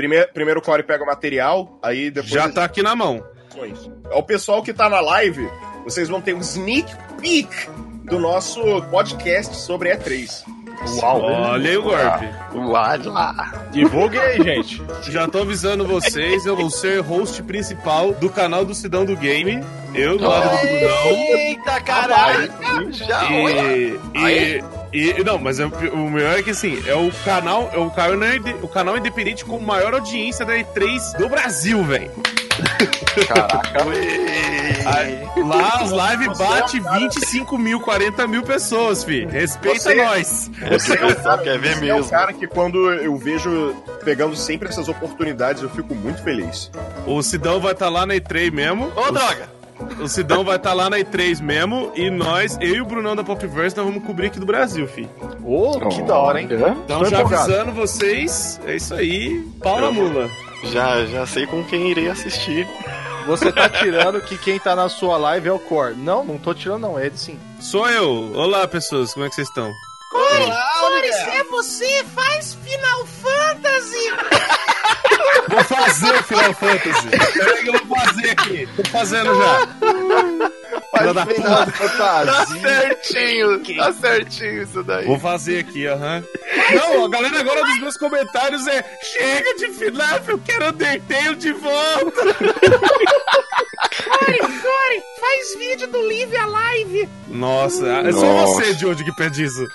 Primeiro, primeiro o Core pega o material, aí depois. Já tá aqui na mão. Ao pessoal que tá na live, vocês vão ter um sneak peek do nosso podcast sobre E3. Uau! Olha aí o golpe. Uau! Divulgue aí, gente. Já tô avisando vocês, eu vou ser host principal do canal do Cidão do Game. Eu do lado do Brunão. Eita, caralho! Já, E, e, e- não, mas é o o melhor é que assim, é o canal, é o canal, o canal independente com maior audiência da E3 do Brasil, velho. Caraca. Lá as lives bate 25 mil, 40 mil pessoas, fi. Respeita Você- nós. Esse pessoal quer ver Você é o mesmo. cara que quando eu vejo pegando sempre essas oportunidades, eu fico muito feliz. O Sidão vai estar lá na E3 mesmo. Ô, droga! O Sidão vai estar lá na E3 mesmo. E nós, eu e o Brunão da Popverse, nós vamos cobrir aqui do Brasil, fi. Ô, que da hora, hein? Então, já empolgado. avisando vocês, é isso aí. Pau na mula. Já, já sei com quem irei assistir. Você tá tirando que quem tá na sua live é o Core. Não, não tô tirando, não. É ele sim. Sou eu. Olá, pessoas. Como é que vocês estão? Boris, é você? Faz Final Fantasy! Vou fazer o Final Fantasy. Peraí que eu vou fazer aqui. Tô fazendo já. Filha da puta. Tá certinho, tá certinho isso daí. Vou fazer aqui, aham. Não, a galera agora dos meus comentários é Chega de FNAF, eu quero Undertale de volta. Core, Faz vídeo do Live Alive! Nossa, é só Nossa. você, Diogo, que pede isso.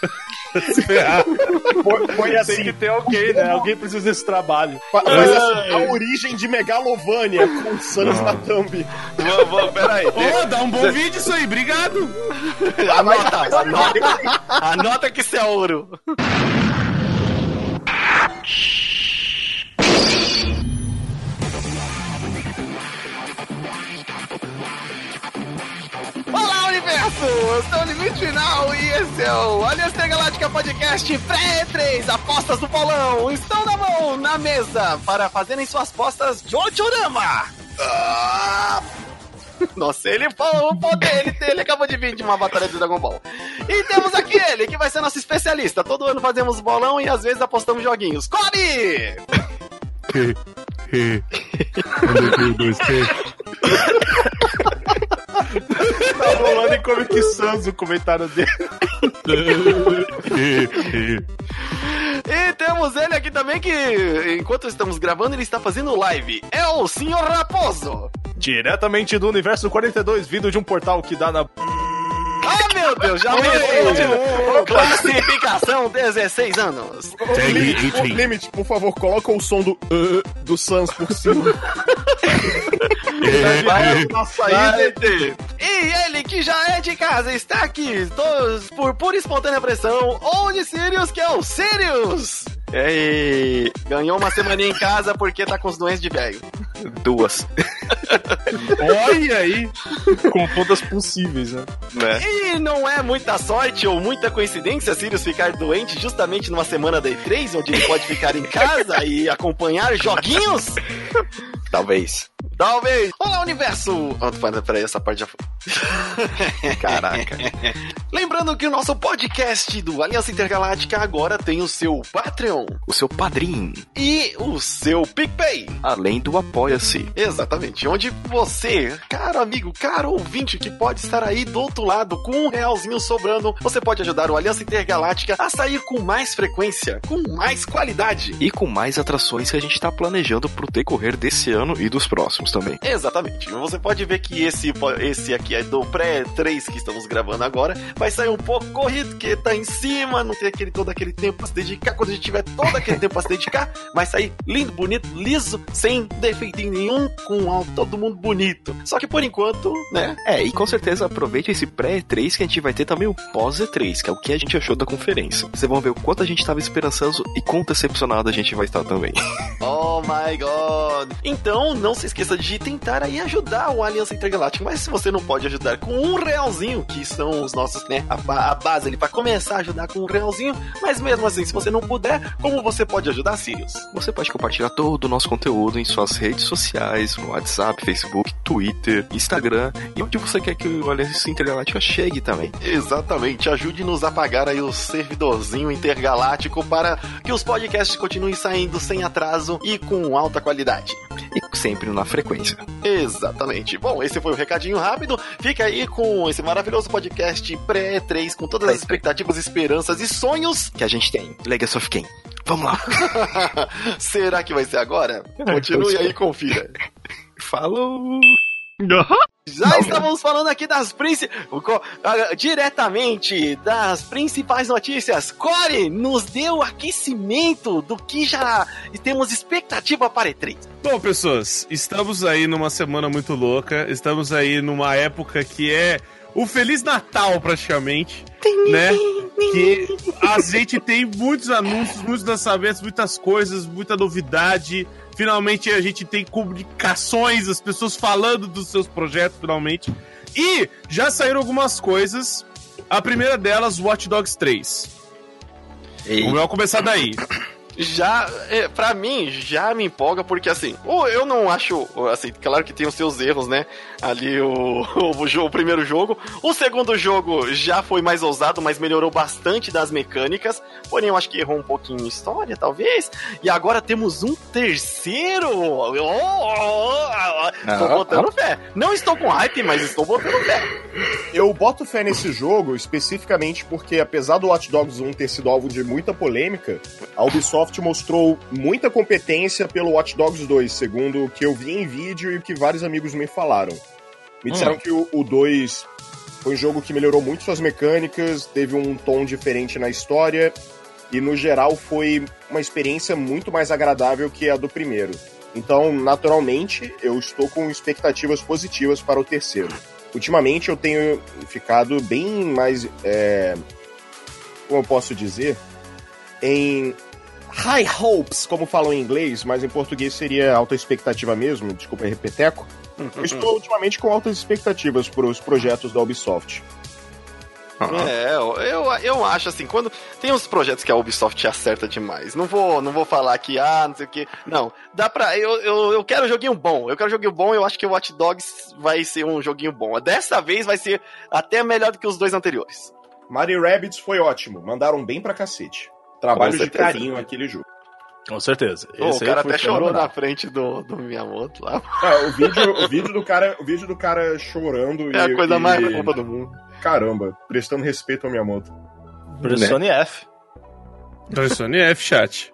Foi, foi Tem assim, que ter alguém, né? Alguém precisa desse trabalho. faz assim, a origem de Megalovânia com Sans na thumb. Vou, vou, peraí. Ô, dá um bom vídeo isso aí, obrigado. Anota, anota, anota que isso é ouro. Universo! Eu sou o Limite Final e esse é o Aliança Intergaláctica Podcast Pré-3, apostas do bolão, estão na mão, na mesa, para fazerem suas apostas Jochorama! Ah! Nossa, ele falou o poder, ele, ele acabou de vir de uma batalha de Dragon Ball. E temos aqui ele, que vai ser nosso especialista. Todo ano fazemos bolão e às vezes apostamos joguinhos. Undertale 2T. Tá rolando em Comic Sans o comentário dele. E temos ele aqui também que, enquanto estamos gravando, ele está fazendo live. É o Senhor Raposo. Diretamente do universo 42, vindo de um portal que dá na. Ah, meu Deus, já veio. Classificação 16 anos. Limite, por, 18. Limite, por favor, coloca o som do uh, do Sans por cima. Vai Na saída. E ele que já é de casa está aqui todos por pura e espontânea pressão. Onde Sirius, que é o Sirius? E ganhou uma semaninha em casa porque tá com os doentes de velho. Duas. Olha aí. Com todas possíveis, né? Né? E não é muita sorte ou muita coincidência Sirius ficar doente justamente numa semana da E3, onde ele pode ficar em casa e acompanhar joguinhos? Talvez. Talvez. Olá, universo! Oh, pera- peraí, essa parte já foi. Caraca. Lembrando que o nosso podcast do Aliança Intergaláctica agora tem o seu Patreon O seu padrinho, e o seu PicPay. além do Apoia-se. Exatamente, onde você, caro amigo, caro ouvinte, que pode estar aí do outro lado com um realzinho sobrando, você pode ajudar o Aliança Intergaláctica a sair com mais frequência, com mais qualidade. E com mais atrações que a gente tá planejando pro decorrer desse ano e dos próximos também. Exatamente. Você pode ver que esse, esse aqui é do pré-3 que estamos gravando agora. Vai sair um pouco corrido, porque tá em cima, não tem aquele, todo aquele tempo pra se dedicar. Quando a gente tiver todo aquele tempo pra se dedicar, vai sair lindo, bonito, liso, sem defeitinho nenhum, com todo mundo bonito. Só que por enquanto, né? É, e com certeza aproveite esse pré-E3 que a gente vai ter também o pós-E3, que é o que a gente achou da conferência. Vocês vão ver o quanto a gente tava esperançoso e quão decepcionado a gente vai estar também. Oh my god. Então, não se esqueça proposta de tentar aí ajudar o Aliança Intergaláctica. Mas se você não pode ajudar com um realzinho, que são os nossos, né? A, a base ali para começar a ajudar com um realzinho. Mas mesmo assim, se você não puder, como você pode ajudar, Sirius? Você pode compartilhar todo o nosso conteúdo em suas redes sociais, no WhatsApp, Facebook, Twitter, Instagram e onde você quer que o Aliança Intergaláctica chegue também. Exatamente, ajude-nos a pagar aí o servidorzinho intergaláctico para que os podcasts continuem saindo sem atraso e com alta qualidade. E sempre na frequência. Exatamente. Bom, esse foi o recadinho rápido. Fica aí com esse maravilhoso podcast pré-3 com todas as expectativas, esperanças e sonhos. Que a gente tem. Legacy of Kain. Vamos lá. Será que vai ser agora? Continue aí e confira. Falou! Já estamos falando aqui das principais. diretamente das principais notícias. Core nos deu aquecimento do que já temos expectativa para E3. Bom, pessoas, estamos aí numa semana muito louca. Estamos aí numa época que é o Feliz Natal, praticamente. né? Que a gente tem muitos anúncios, muitos lançamentos, muitas coisas, muita novidade. Finalmente a gente tem comunicações, as pessoas falando dos seus projetos, finalmente. E já saíram algumas coisas. A primeira delas, Watch Dogs 3. Vamos começar daí. Já, é, pra mim, já me empolga, porque assim, o- eu não acho, assim, claro que tem os seus erros, né? Ali o, o, jo- o primeiro jogo. O segundo jogo já foi mais ousado, mas melhorou bastante das mecânicas. Porém, eu acho que errou um pouquinho em história, talvez. E agora temos um terceiro. Oh, oh, oh, oh. Estou Ah, botando fé. Não estou com hype, mas estou botando fé. Eu boto fé nesse jogo especificamente porque, apesar do Watch Dogs 1 ter sido alvo de muita polêmica, a Ubisoft mostrou muita competência pelo Watch Dogs 2, segundo o que eu vi em vídeo e o que vários amigos me falaram. Me disseram que o, o 2 foi um jogo que melhorou muito suas mecânicas, teve um tom diferente na história e, no geral, foi uma experiência muito mais agradável que a do primeiro. Então, naturalmente, eu estou com expectativas positivas para o terceiro. Ultimamente eu tenho ficado bem mais. é, como eu posso dizer? Em high hopes, como falam em inglês, mas em português seria alta expectativa mesmo, desculpa, repeteco. Eu estou ultimamente com altas expectativas para os projetos da Ubisoft. É, eu, eu, eu acho assim, quando tem uns projetos que a Ubisoft acerta demais. Não vou, não vou falar que, ah, não sei o que. Não, dá pra. Eu, eu, eu quero um joguinho bom. Eu quero um joguinho bom eu acho que o Watch Dogs vai ser um joguinho bom. Dessa vez vai ser até melhor do que os dois anteriores. Mario Rabbids foi ótimo, mandaram bem pra cacete. Trabalho de carinho aquele jogo. Com certeza. Pô, o Esse aí cara foi até chorou na frente do, do Miyamoto lá. Ah, o, vídeo, o, vídeo do cara, o vídeo do cara chorando É e, a coisa e- mais fofa do mundo. Caramba, prestando respeito ao Miyamoto. Pressione F. Então, Sony F chat.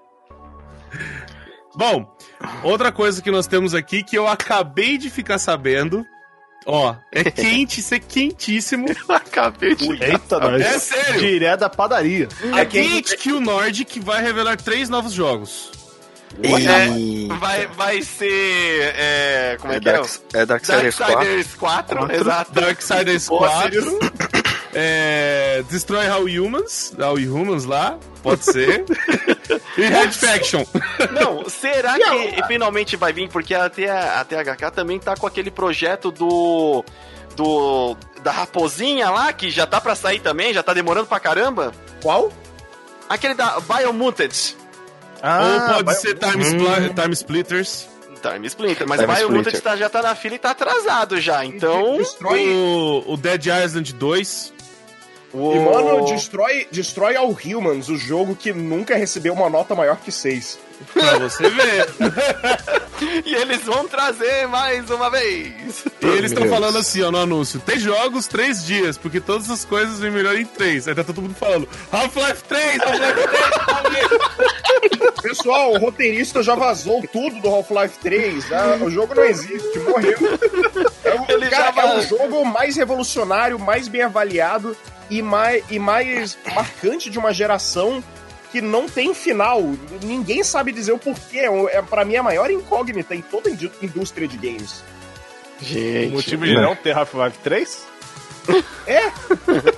Bom, outra coisa que nós temos aqui que eu acabei de ficar sabendo. Ó, é quente, isso é quentíssimo. Acabei de. Eita, nós. É sério. Direto da padaria. É quente que o Nordic vai revelar três novos jogos. É, vai, vai ser. É, como é, É que é? Dark, é Darksiders 4. Darksiders 4, exato. Darksiders Boa, 4. É, Destroy All Humans. All Humans lá. Pode ser. E Red Faction. Não, será que finalmente vai vir? Porque a, T- a THK também tá com aquele projeto do. do. da raposinha lá, que já tá pra sair também, já tá demorando pra caramba. Qual? Aquele da Biomutant. Ou pode ser Time, Spli- Time Splitters. Time Splinter, mas Time Biomutant tá- já tá na fila e tá atrasado já, então. Destrói. O, o Dead Island 2. O- E, mano, destrói, destrói All Humans, o jogo que nunca recebeu uma nota maior que 6. Pra você ver. E eles vão trazer mais uma vez. E eles estão falando assim, ó, no anúncio. Tem jogos, três dias, porque todas as coisas vêm melhor em três. Aí tá todo mundo falando, Half-Life 3, Half-Life 3, Pessoal, o roteirista já vazou tudo do Half-Life 3. ah, o jogo não existe, morreu. É o, Ele cara, já é o jogo mais revolucionário, mais bem avaliado e mais, e mais marcante de uma geração que não tem final. Ninguém sabe dizer o porquê. É, pra mim, a maior incógnita em toda a indú- indústria de games. O Gente. motivo de não ter Half-Life 3?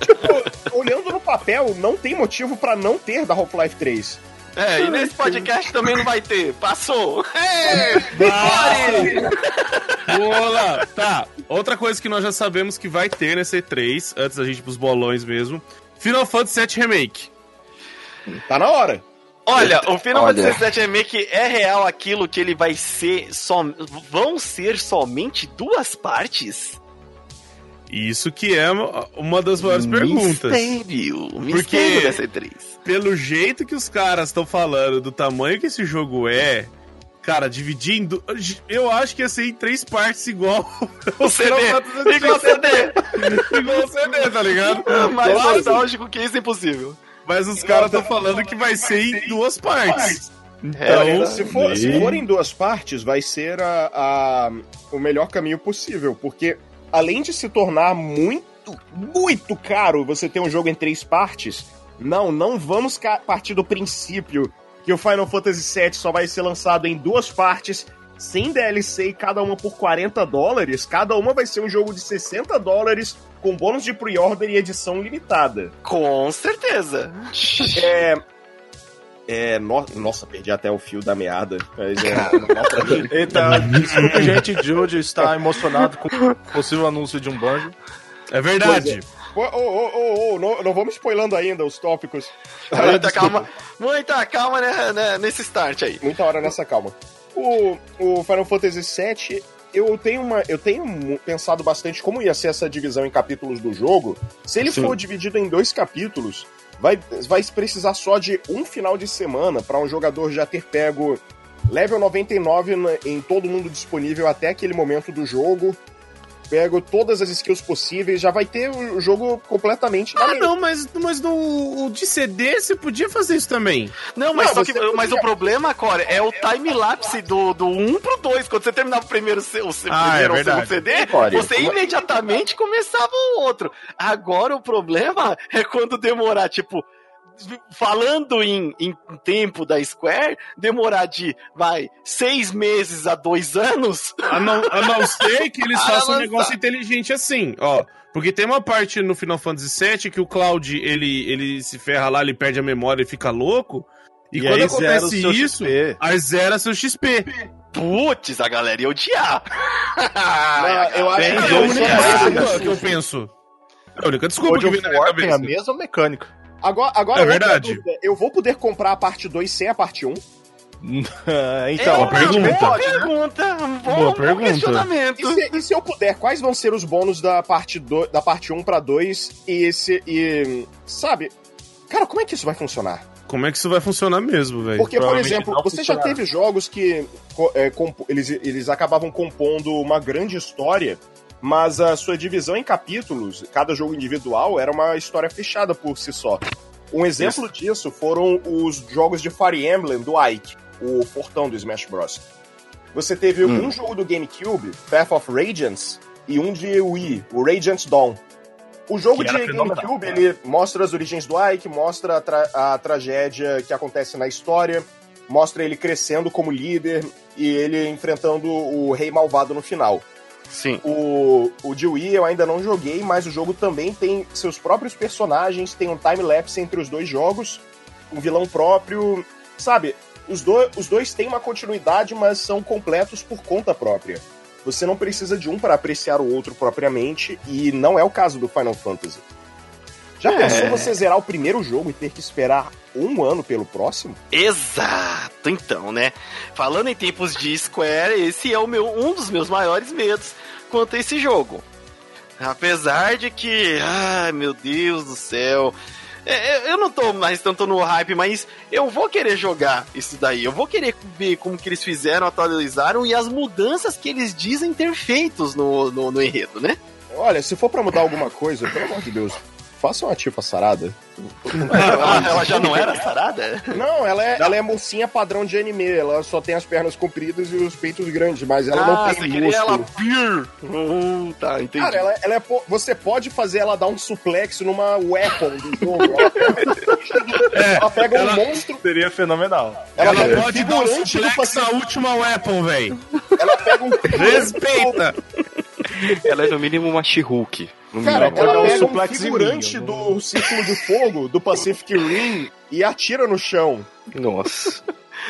Tipo, olhando no papel, não tem motivo pra não ter da Half-Life 3. É, e nesse podcast também não vai ter. Passou. Ei, Vitória! Boa! Tá, outra coisa que nós já sabemos que vai ter nesse E3, antes da gente ir pros bolões mesmo. Final Fantasy VII Remake. Tá na hora. Olha, o Final Olha. Fantasy VII Remake é real aquilo que ele vai ser só vão ser somente duas partes? Isso que é uma das maiores perguntas. Mistério, Porque- mistério dessa E3. Pelo jeito que os caras estão falando, do tamanho que esse jogo é, cara, du- Eu acho que ia ser em três partes igual O CD, igual CD. igual o CD, tá ligado? Mais Claro. nostálgico que isso é impossível. Mas os caras estão falando que vai ser em duas partes. É, Então, Se for, se for em duas partes, vai ser a, a- o melhor caminho possível, porque além de se tornar muito, muito caro você ter um jogo em três partes, não, não vamos partir do princípio que o Final Fantasy VII só vai ser lançado em duas partes, sem DLC e cada uma por 40 dólares. Cada uma vai ser um jogo de 60 dólares com bônus de pre-order e edição limitada. com certeza. É. É. no- Nossa, perdi até o fio da meada. Mas é. Eita, desculpa, gente, Jude está emocionado com o possível anúncio de um banjo. é verdade. Ô, ô, ô, ô, ô, não, não vamos spoilando ainda os tópicos. Muita calma, muita calma né, né, nesse start aí. Muita hora nessa calma. O, o Final Fantasy VII, eu tenho, uma, eu tenho pensado bastante como ia ser essa divisão em capítulos do jogo. Se ele for dividido em dois capítulos, vai, vai precisar só de um final de semana para um jogador já ter pego level 99 na- em todo mundo disponível até aquele momento do jogo. Pego todas as skills possíveis, já vai ter o jogo completamente Ah, não, mas, mas no o de CD você podia fazer isso também. Não, mas, Não, que, mas podia- o problema, Core, é o time-lapse do, do 1 pro 2. Quando você terminava o primeiro, C- o C- Ah, primeiro é ou o segundo. CD, Core, você como- imediatamente começava o outro. Agora o problema é quando demorar, tipo, falando em, em tempo da Square, demorar de, vai, seis meses a dois anos. A não, a não ser que eles façam um negócio inteligente assim, ó. Porque tem uma parte no Final Fantasy VII que o Cloud, ele, ele se ferra lá, ele perde a memória e fica louco. E, quando aí zera o acontece seu isso, XP. aí zera seu XP. Putz, a galera ia odiar. Não, eu acho É que a eu única que eu penso. É a única desculpa God que vem na minha War tem a cabeça. mesma mecânica. Agora, agora É verdade. dúvida, Eu vou poder comprar a parte 2 sem a parte 1? então, é uma pergunta. boa pergunta. Um bom, Boa bom pergunta. questionamento. E se, e se eu puder, quais vão ser os bônus da parte, do, da parte 1 pra 2 e esse. E. Sabe? Cara, como é que isso vai funcionar? Como é que isso vai funcionar mesmo, velho? Porque, por exemplo, você já funcionará. teve jogos que é, eles, eles acabavam compondo uma grande história, mas a sua divisão em capítulos, cada jogo individual, era uma história fechada por si só. Um exemplo disso foram os jogos de Fire Emblem do Ike, o portão do Smash Bros. Você teve Hum. um jogo do GameCube, Path of Radiance, e um de Wii, o Radiant Dawn. O jogo de GameCube, cara. ele mostra as origens do Ike, mostra a, tra- a tragédia que acontece na história, mostra ele crescendo como líder e ele enfrentando o rei malvado no final. Sim. O, o de Wii eu ainda não joguei, mas o jogo também tem seus próprios personagens, tem um time-lapse entre os dois jogos, um vilão próprio, sabe? Os, do, os dois têm uma continuidade, mas são completos por conta própria. Você não precisa de um para apreciar o outro propriamente, e não é o caso do Final Fantasy. Já É. pensou você zerar o primeiro jogo e ter que esperar um ano pelo próximo? Exato, então, né? Falando em tempos de Square, esse é o meu, um dos meus maiores medos quanto a esse jogo. Apesar de que, ai meu Deus do céu, é, é, eu não tô mais tanto no hype, mas eu vou querer jogar isso daí. Eu vou querer ver como que eles fizeram, atualizaram e as mudanças que eles dizem ter feitos no, no, no enredo, né? Olha, se for pra mudar alguma coisa, pelo amor de Deus, faça uma tifa sarada. Ela, ela já não era sarada? Não, ela é, ela é mocinha padrão de anime. Ela só tem as pernas compridas e os peitos grandes, mas ela não ah, tem você queria ela músculo. pure. Uh, tá, entendi. Cara, ela, ela é você pode fazer ela dar um suplex numa weapon do jogo. Ela pega, ela pega um ela- monstro, Seria fenomenal. ela, Ela um pode dar um suplex na última weapon, velho. ela pega um Respeita. Ela é no mínimo uma She-Hulk. No Cara, mínimo. Ela um pega um figurante do Círculo de Fogo, do Pacific Rim, e atira no chão. Nossa.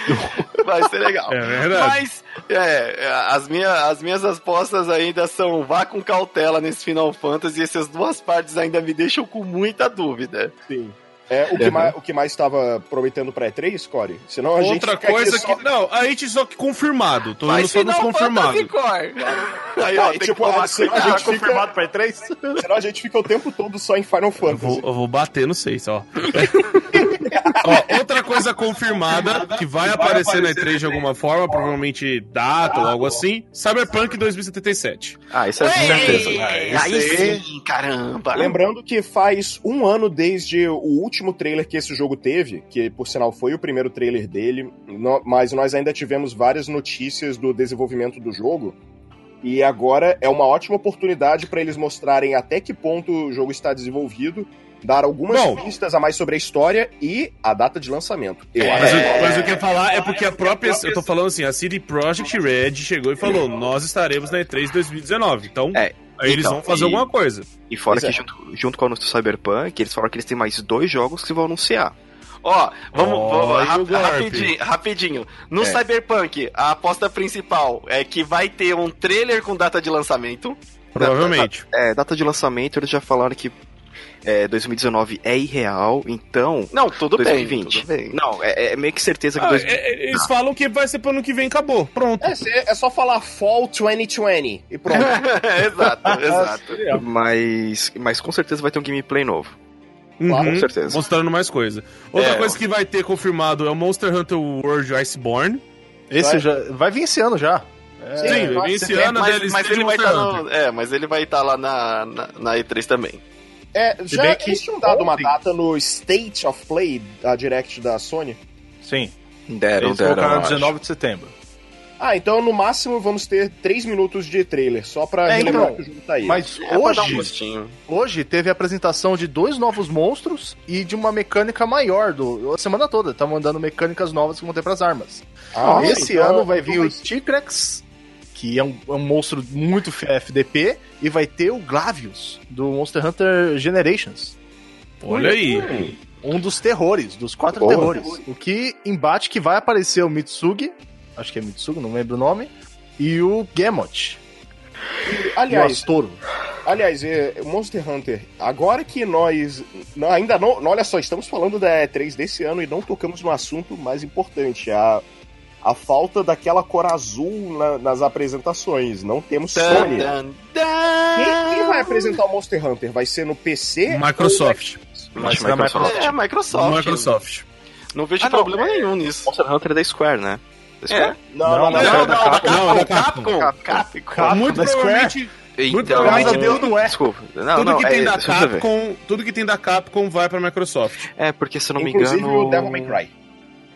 Vai ser legal. É verdade. Mas, é, as, minha, as minhas apostas ainda são vá com cautela nesse Final Fantasy e essas duas partes ainda me deixam com muita dúvida. Sim. É, o, que mais, o que mais estava prometendo pra E3, Core? Senão a gente Outra fica aqui coisa só- que. Não, a gente só que confirmado. Tô indo só nos confirmados. Aí, ó, Ah, tem tipo, que tomar a- senão a gente fica- confirmado pra E3? Senão a gente fica o tempo todo só em Final Eu Fantasy. vou, eu vou bater no 6, ó. Ó, Outra coisa confirmada que vai aparecer na E3 de alguma forma, provavelmente data ou algo assim: Cyberpunk 2077. Ah, isso é certeza. Aí sim, caramba. Lembrando que faz um ano desde o último trailer que esse jogo teve, que por sinal foi o primeiro trailer dele, no- mas nós ainda tivemos várias notícias do desenvolvimento do jogo. E agora é uma ótima oportunidade para eles mostrarem até que ponto o jogo está desenvolvido, dar algumas Bom. pistas a mais sobre a história e a data de lançamento. Eu Mas, acho. eu, mas eu quero falar é porque a própria. Eu tô falando assim, a CD Projekt Red chegou e falou: nós estaremos na E3 2019. Então, É, aí eles então, vão fazer e- alguma coisa. E fora Pois que é. junto, junto com o anúncio do Cyberpunk, eles falaram que eles têm mais dois jogos que vão anunciar. Ó, vamos, Olha vamos rap- rapidinho, rapidinho. No É. Cyberpunk, a aposta principal é que vai ter um trailer com data de lançamento. Provavelmente. É, data de lançamento, eles já falaram que é, 2019 é irreal, então. Não, tudo 2020. bem, tudo bem. Não, é, é meio que certeza que Ah, 2020. é- é- eles falam que vai ser pro ano que vem, acabou. Pronto. É, é só falar Fall 2020 e pronto. exato, exato. Mas, mas com certeza vai ter um gameplay novo. Uhum. Com certeza. Mostrando mais coisa. Outra É, coisa que vai ter confirmado é o Monster Hunter World Iceborne. Esse Vai. já. Vai vir esse ano já. É, Sim, vai esse ser- ano mas, mas ele vai estar no, é, mas ele vai estar lá na, na, na E3 também. É, Se já bem que eles tinham dado uma ontem- data no State of Play, da Direct da Sony. Sim. Deram, Eles deram. colocaram eu acho. 19 de setembro. Ah, então no máximo vamos ter 3 minutos de trailer, só pra É, relembrar então, que o jogo tá aí. Mas É dar um hoje, hoje teve a apresentação de dois novos monstros e de uma mecânica maior do a semana toda. Tá mandando mecânicas novas que vão ter pras armas. Ah, Esse então- ano vai vir o Ticrex, que é um, é um monstro muito FDP, e vai ter o Glavius, do Monster Hunter Generations. Olha aí. Um dos terrores, dos quatro Porra. terrores. O que embate que vai aparecer o Mitsugi, acho que é Mitsugi, não lembro o nome, e o Gamot, o Aliás, Astoro. aliás, é, Monster Hunter, agora que nós não- ainda não, não, olha só, estamos falando da E3 desse ano e não tocamos no assunto mais importante, a a falta daquela cor azul na- nas apresentações. Não temos Tan, Sony. Quem, quem vai apresentar o Monster Hunter? Vai ser no PC? Microsoft. Ser da Microsoft. É, a Microsoft. Microsoft. Não vejo Ah, não, problema nenhum nisso. Monster Hunter é da Square, né? Da Square? É. Não, Não, não, não. não, não, é não, da não. Capcom. Não, da Capcom. Capcom. Capcom. Muito da Square? provavelmente, muito Então, provavelmente Deus não é. Desculpa. Não, tudo não, que tem é, da eu ver. Capcom, tudo que tem da Capcom vai pra Microsoft. É, porque se eu não me Inclusive engano. o Devil May Cry.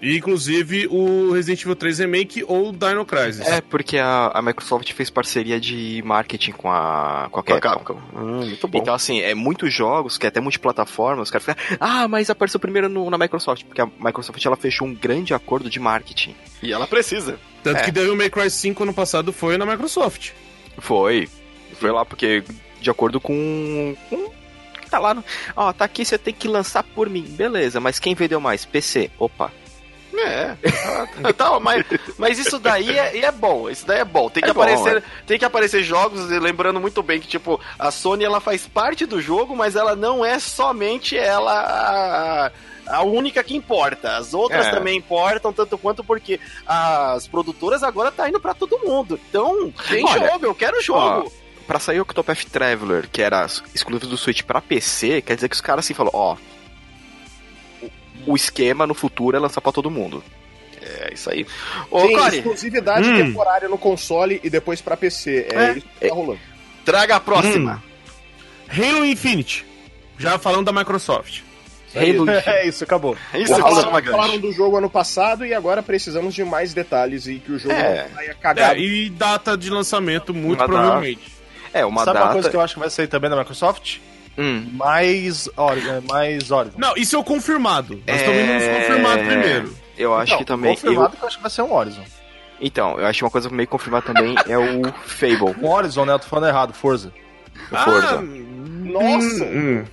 E, inclusive o Resident Evil 3 Remake ou Dino Crisis. É, porque a, a Microsoft fez parceria de marketing com a, com a Com a Capcom. Capcom. Hum, muito bom. Então, assim, é muitos jogos, que é até multiplataforma, os caras ficam, ah, mas apareceu primeiro no- na Microsoft, porque a Microsoft ela fechou um grande acordo de marketing. E ela precisa. Tanto É. que Devil May Cry 5 ano passado foi na Microsoft. Foi. Foi lá porque, de acordo com. com tá lá no. Ó, tá aqui, você tem que lançar por mim. Beleza, mas quem vendeu mais? PC. Opa. É. Ah, tá, mas, mas isso daí é, é bom. Isso daí é bom. Tem que É bom, aparecer, tem que aparecer jogos, lembrando muito bem que tipo a Sony ela faz parte do jogo, mas ela não é somente ela a, a única que importa. As outras É. também importam tanto quanto porque as produtoras agora tá indo pra todo mundo. Então, tem Olha, jogo, eu quero jogo. Pra sair o Octopath Traveler, que era exclusivo do Switch pra PC, quer dizer que os caras assim falam, ó. O esquema no futuro é lançar pra todo mundo. É isso aí. Ô, Tem Cory, exclusividade Hum. temporária no console e depois pra PC. É, É. isso que tá rolando. traga a próxima. Halo Infinite. Já falando da Microsoft. Halo É isso, acabou. Isso Falaram, é uma falaram grande. do jogo ano passado e agora precisamos de mais detalhes e que o jogo É. saia cagado. É, e data de lançamento, muito Uma provavelmente. É, uma Sabe data. uma coisa que eu acho que vai sair também da Microsoft? Hum, Mais, Ori- mais Horizon. Não, isso é o confirmado. Nós É. estamos indo nos confirmados primeiro. eu acho Não, que também. Confirmado que eu acho que vai ser um Horizon. eu- então, eu acho que uma coisa meio confirmada também é o Fable. Um Horizon, né? Eu tô falando errado, Forza. o Forza. Nossa! Hum, hum.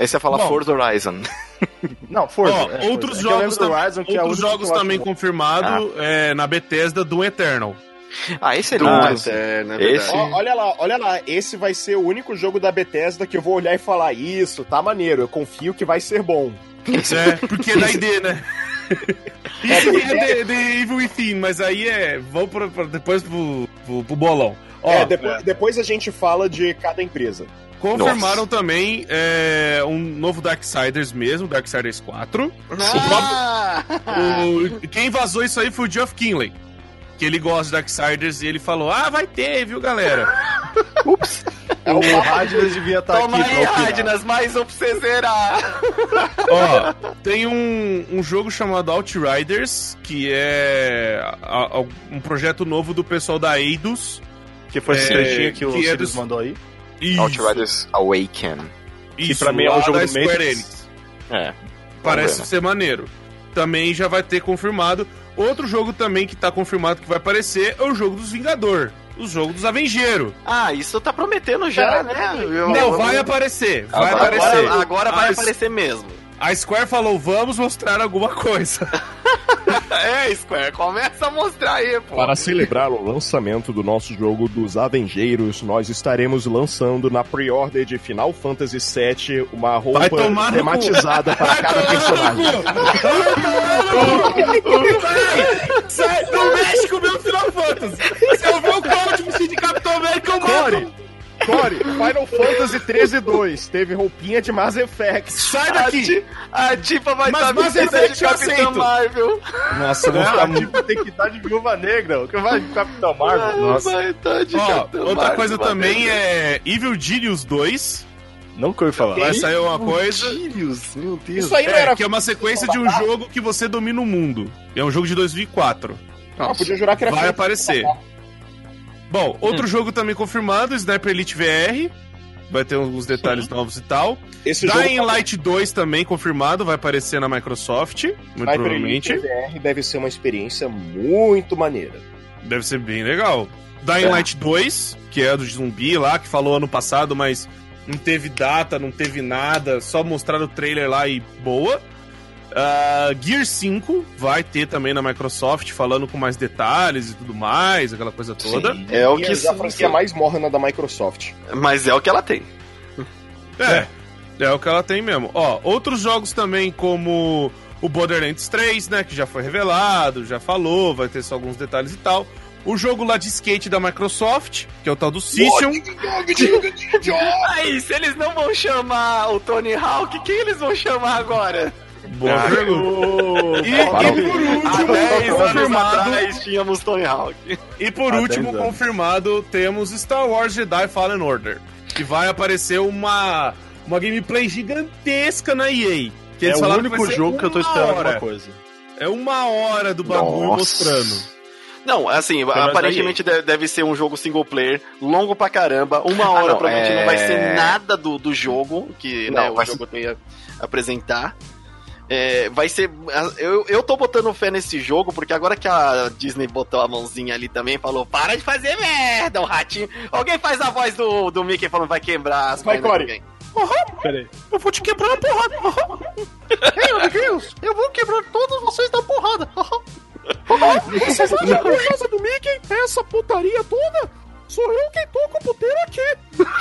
Aí você fala Bom. Forza Horizon. Não, Forza. Ó, é, outros Forza. É que eu jogos, do também, Horizon, que é o outros único jogos que eu também acho- confirmado é, na Bethesda do Eternal. Ah, esse é Do lindo. Eterno, é Esse- verdade. Ó, olha lá, olha lá, esse vai ser o único jogo da Bethesda que eu vou olhar e falar, isso, tá maneiro, eu confio que vai ser bom. É, porque é da ID, né? Isso é de, de Evil Within, mas aí é. Vamos pra, pra- depois pro, pro, pro bolão. Ó, é, depois, depois a gente fala de cada empresa. confirmaram também é, um novo Darksiders mesmo, Darksiders 4. Ah! O- quem vazou isso aí foi o Geoff Kinley. Que ele gosta de Darksiders e ele falou: Ah, vai ter, viu, galera? É o Radnas devia estar Toma aqui aí, pra opinar. Radnas, mais um pra você zerar. Ó, tem um, um jogo chamado Outriders, que é a- a- um projeto novo do pessoal da Eidos. Que foi esse É, trechinho que o que é dos- mandou aí. Isso, Outriders Awaken. isso, pra mim é lá jogo do Square. Enix. É. Parece né? ser maneiro. Também já vai ter confirmado. Outro jogo também que tá confirmado que vai aparecer é o jogo dos Vingador. O jogo dos Avengeiros. Ah, isso tá prometendo já, né? Eu- Não, eu- vai aparecer. Vai Agora- aparecer. Agora, agora vai A- aparecer mesmo. A Square falou: vamos mostrar alguma coisa. É, Square, começa a mostrar aí, pô. Para celebrar o lançamento do nosso jogo dos Avengeiros, nós estaremos lançando na pre-order de Final Fantasy VII uma roupa tematizada para cada personagem. Sai, não mexe com o meu Final Fantasy. Se eu ver o vestido de Capitão América, eu mato. Core, Final Fantasy 13 2 teve roupinha de Mass Effect. Sai daqui. A Tifa vai Mas estar Mass vestida Effect de eu Capitã aceito. Marvel. Nossa, Não, ficar a tipo, tem que estar de viúva negra. O que vai de Capitão Marvel? Nossa. Vai estar de Ó, outra Marvel, coisa também ver. é Evil Genius 2. Nunca ouvi falar. Vai sair uma coisa. Sirius, meu Deus. Isso aí não É, era. que é uma sequência de um jogo que você domina o mundo. É um jogo de 2004. Ah, podia jurar que era Vai aparecer. Bom, outro jogo também confirmado, Sniper Elite VR. Vai ter alguns detalhes novos e tal. Esse jogo Dying Light 2 também confirmado, vai aparecer na Microsoft, muito Sniper provavelmente. Elite VR deve ser uma experiência muito maneira. Deve ser bem legal. Dying Light 2, que é do zumbi lá, que falou ano passado, mas não teve data, não teve nada, só mostraram o trailer lá e boa. Ah, Gear 5 vai ter também na Microsoft, falando com mais detalhes e tudo mais, aquela coisa toda. É o que é a franquia mais morna da Microsoft. Mas é o que ela tem. É, é o que ela tem mesmo. Ó, outros jogos também, como o Borderlands 3, né, que já foi revelado, já falou, vai ter só alguns detalhes e tal. O jogo lá de skate da Microsoft, que é o tal do Session. Aí, se eles não vão chamar o Tony Hawk, quem eles vão chamar agora? Boa pergunta. E, e por último, 10 anos confirmado, atrás tínhamos Tony Hawk. e por último 10 anos. confirmado, temos Star Wars Jedi Fallen Order. Que vai aparecer uma, uma gameplay gigantesca na EA. Que É o que único ser jogo que eu tô uma esperando hora. alguma coisa. É uma hora do bagulho Nossa. mostrando. Não, assim, aparentemente de- deve ser um jogo single player, longo pra caramba. Uma hora não, provavelmente é- não vai ser nada do, do jogo que Não, né, o jogo tem a apresentar. É, vai ser. Eu, eu tô botando fé nesse jogo, porque agora que a Disney botou a mãozinha ali também falou: para de fazer merda, o ratinho. Alguém faz a voz do, do Mickey falando vai quebrar as Vai, Corey. alguém. Peraí. Eu vou te quebrar na porrada. Ei, amiguinhos, eu vou quebrar todos vocês da porrada. Vocês acham que por causa do Mickey essa putaria toda? Sou eu quem tô com o puteiro aqui.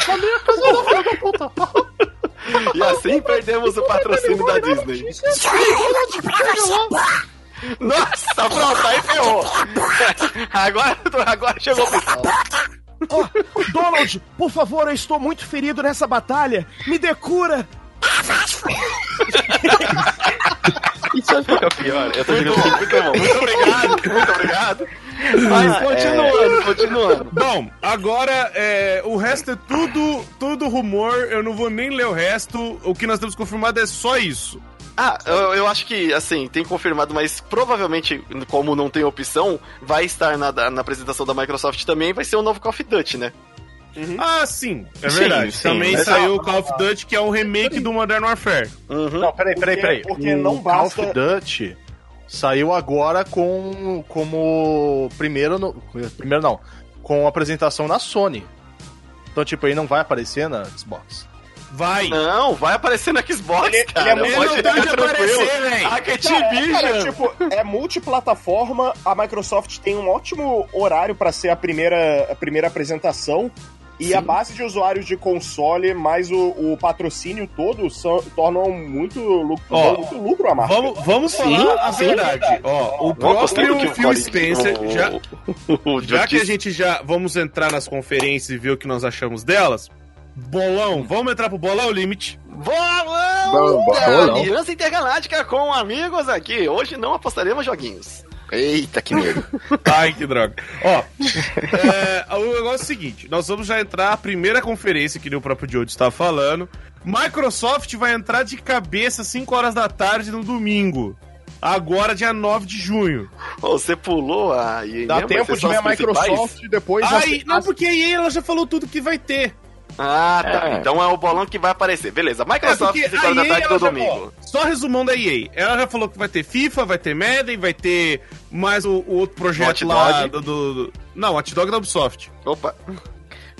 A minha casa da filha da puta. E assim perdemos o patrocínio da Disney. Nossa, pronto, aí ferrou. Agora, agora chegou o pessoal. Donald, por favor, eu estou muito ferido nessa batalha. Me dê cura. Isso vai ficar pior. Eu tô Muito bom, muito bom. Muito obrigado, muito obrigado. Mas continuando, continuando. Bom, agora é, o resto é tudo, tudo rumor. Eu não vou nem ler o resto. O que nós temos confirmado é só isso. Ah, eu, eu acho que, assim, tem confirmado, mas provavelmente, como não tem opção, vai estar na, na apresentação da Microsoft também, vai ser o novo Call of Duty, né? Ah, sim, é Sim, verdade. sim, Também mas- saiu o Call of Duty, que é um remake do Modern Warfare. Uhum. Não, peraí, peraí, Porque- peraí. porque o não Call basta- of Duty saiu agora com como primeiro no, primeiro não, com apresentação na Sony. Então tipo aí não vai aparecer na Xbox. Vai. Não, vai aparecer no Xbox, Ele- ele cara. é muito- Ele não aparecer, velho. É, cara, tipo, é multiplataforma, a Microsoft tem um ótimo horário pra ser a primeira, a primeira apresentação. E a base de usuários de console, mais o, o patrocínio todo, são, tornam muito lucro, Ó, muito lucro a marca. Vamos, vamos falar a verdade. Ó, o próprio que Phil Spencer o- já, o Já que a gente já vamos entrar nas conferências e ver o que nós achamos delas, bolão, vamos entrar pro bolão limite. Bolão! Bolão. Aliança Intergaláctica com amigos aqui. Hoje não apostaremos joguinhos. Eita, que medo. Ai, que droga. Ó, é, o negócio é o seguinte: nós vamos já entrar a primeira conferência que nem o próprio Joe estava falando. Microsoft vai entrar de cabeça às 5 horas da tarde no domingo. Agora, dia 9 de junho. Você pulou a EA Dá mesmo? tempo Esses de ver a? Microsoft e depois... Aí, as- não, porque aí ela já falou tudo que vai ter. Ah, tá. É. Então é o bolão que vai aparecer. Beleza. É, Microsoft, porque 5 horas da a tarde do já- domingo. ó, só resumão da EA. Ela já falou que vai ter FIFA, vai ter Madden, vai ter mais o, o outro projeto lá do, do, do- Não, Hot Dog da Ubisoft. Opa.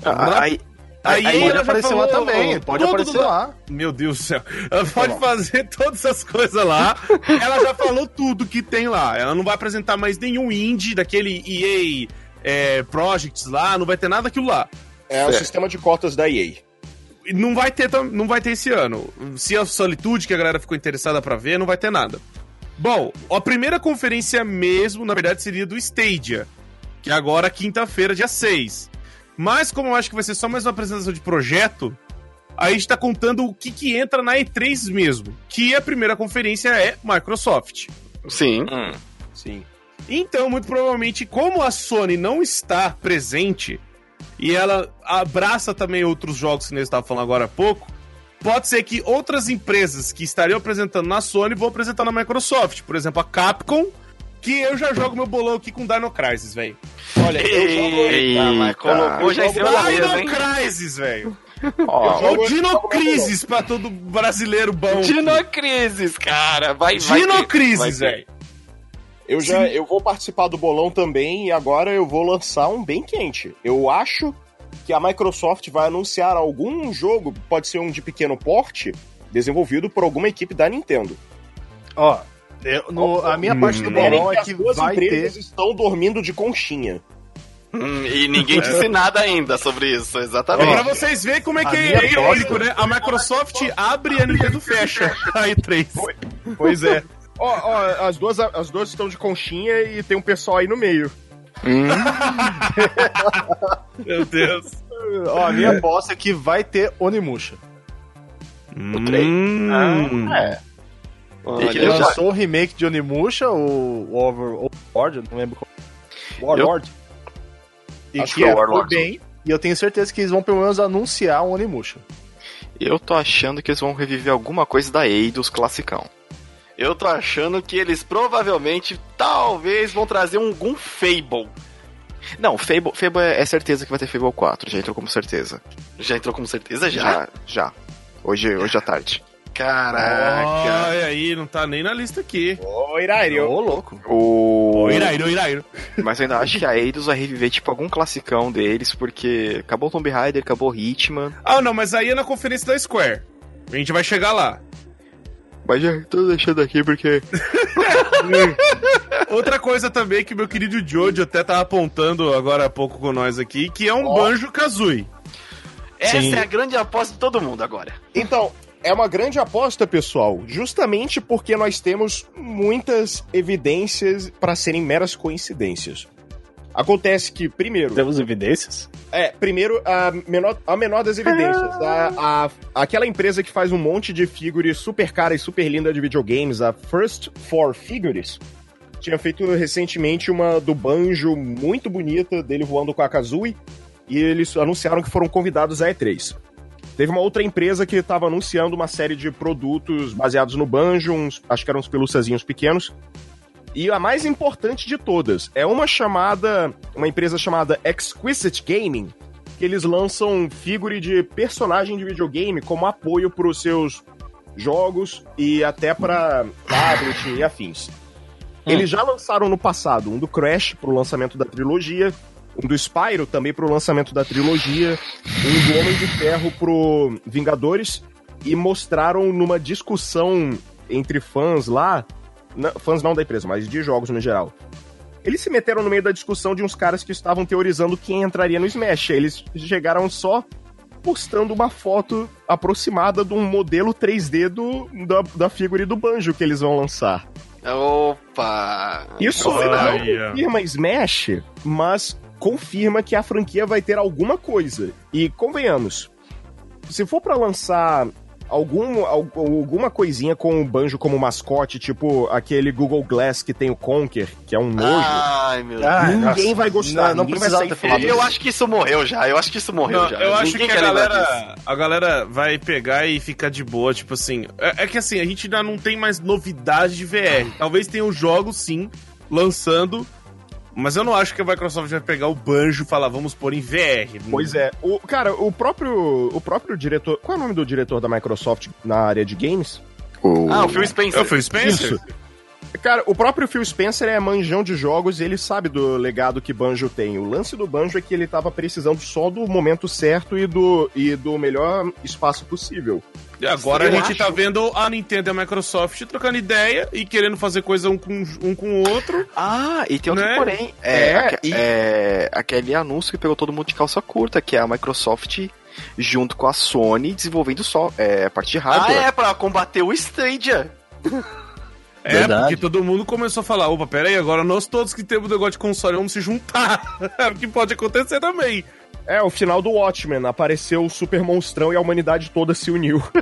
Ah, aí, A Aí EA Pode aparecer falou lá também, pode aparecer do- lá. Meu Deus do céu. Ela pode fazer todas essas coisas lá. Ela já falou tudo que tem lá. Ela não vai apresentar mais nenhum indie daquele EA é, Projects lá, não vai ter nada daquilo lá. É o sistema de cotas da EA. Não vai ter, não vai ter esse ano. Se a Solitude, que a galera ficou interessada pra ver, não vai ter nada. Bom, a primeira conferência mesmo, na verdade, seria do Stadia, que é agora quinta-feira, dia 6. Mas como eu acho que vai ser só mais uma apresentação de projeto, a gente tá contando o que, que entra na E3 mesmo, que a primeira conferência é Microsoft. Sim. hum, Sim. Então, muito provavelmente, como a Sony não está presente e ela abraça também outros jogos que nós estávamos falando agora há pouco, pode ser que outras empresas que estariam apresentando na Sony vão apresentar na Microsoft. Por exemplo, a Capcom, que eu já jogo meu bolão aqui com Dino Crisis, velho. Olha, eu jogo... Eita, mas colocou já em cima da mesa, hein? Dino Crisis, velho. Eu Ou jogo- Dino jogo meu Crisis pra todo brasileiro bom. Dinocrisis, cara. Vai, vai Dino Crisis, velho. Eu já eu vou participar do bolão também e agora eu vou lançar um bem quente. Eu acho que a Microsoft vai anunciar algum jogo, pode ser um de pequeno porte, desenvolvido por alguma equipe da Nintendo. Ó, eu- no- a minha parte do bolão é as que duas vai empresas ter. estão dormindo de conchinha. Hum, e ninguém disse nada ainda sobre isso, É pra exatamente. vocês verem como é que é irônico, né? A Microsoft abre e a Nintendo fecha a E3. Pois é. Ó, ó, as duas, as duas estão de conchinha e tem um pessoal aí no meio. Meu Deus. Ó, a minha aposta é que vai ter Onimusha. Hum. É. Tem que Ele deixar. lançou o remake de Onimusha, o Over- Overlord, eu não lembro qual. Warlord. E Acho que que é é, o foi Warlord. bem. E eu tenho certeza que eles vão pelo menos anunciar um Onimusha. eu tô achando que eles vão reviver alguma coisa da Eidos classicão. Eu tô achando que eles provavelmente, talvez, vão trazer um algum Fable. Não, Fable, Fable é, é certeza que vai ter Fable 4, já entrou como certeza. Já entrou com certeza já? Já, já. Hoje, hoje à tarde. Caraca. Olha aí, não tá nem na lista aqui. Ô, Irairi, Ô, eu- louco. O... Ô, Irairo, Irairo. Mas eu ainda acho que a Eidos vai reviver, tipo, algum classicão deles, porque acabou Tomb Raider, acabou Hitman. Ah, não, mas aí é na conferência da Square. A gente vai chegar lá. Mas já tô deixando aqui porque. Outra coisa também que meu querido Jojo até tava apontando agora há pouco com nós aqui, que é um Banjo Kazooie. Essa Sim. é a grande aposta de todo mundo agora. Então, é uma grande aposta, pessoal, justamente porque nós temos muitas evidências para serem meras coincidências. Acontece que, primeiro, Temos evidências? é, primeiro, a menor, a menor das evidências, a, a- aquela empresa que faz um monte de figures super cara e super linda de videogames, a First Four Figures, tinha feito recentemente uma do Banjo muito bonita, dele voando com a Kazooie, e eles anunciaram que foram convidados à E3. Teve uma outra empresa que estava anunciando uma série de produtos baseados no Banjo, uns, acho que eram uns pelúciazinhos pequenos. E a mais importante de todas é uma chamada, uma empresa chamada Exquisite Gaming, que eles lançam figure de personagem de videogame como apoio para os seus jogos e até para tablet e afins. Eles já lançaram no passado um do Crash pro lançamento da trilogia um do Spyro também pro lançamento da trilogia, um do Homem de Ferro pro Vingadores, e mostraram numa discussão entre fãs lá, fãs não da empresa, mas de jogos no geral. Eles se meteram no meio da discussão de uns caras que estavam teorizando quem entraria no Smash. Eles chegaram só postando uma foto aproximada de um modelo 3D do, da, da figura do Banjo que eles vão lançar. Opa! Isso Olha não confirma Smash, mas confirma que a franquia vai ter alguma coisa. E convenhamos, se for pra lançar algum, al- alguma coisinha com o Banjo como mascote, tipo aquele Google Glass que tem o Conker, que é um nojo, Ai, meu Deus. Ai, ninguém nossa. vai gostar. Não, não sair ter falado Eu acho que isso morreu já. Eu acho que isso morreu Não, já. eu acho que a galera, a galera vai pegar e ficar de boa, tipo assim. É, é que assim, a gente ainda não tem mais novidade de VR. Talvez tenha os jogos, sim, lançando. Mas eu não acho que a Microsoft vai pegar o banjo e falar, vamos pôr em VR. Pois é. O, cara, o próprio, o próprio diretor. Qual é o nome do diretor da Microsoft na área de games? Ah, o Phil Spencer. É o Phil Spencer? Isso. Cara, o próprio Phil Spencer é manjão de jogos e ele sabe do legado que Banjo tem. O lance do Banjo é que ele tava precisando só do momento certo e do, e do melhor espaço possível. E agora Eu a gente acho- tá vendo a Nintendo e a Microsoft trocando ideia e querendo fazer coisa um com, um com o outro. Ah, e tem outro Né? porém. É, É, aque- e- é, aquele anúncio que pegou todo mundo de calça curta, que é a Microsoft junto com a Sony desenvolvendo só é, a parte de Ah, hardware. é, pra combater o Stadia. É, Verdade. porque todo mundo começou a falar, opa, peraí, agora nós todos que temos negócio de console vamos se juntar. É o que pode acontecer também. É, o final do Watchmen. Apareceu o super monstrão e a humanidade toda se uniu.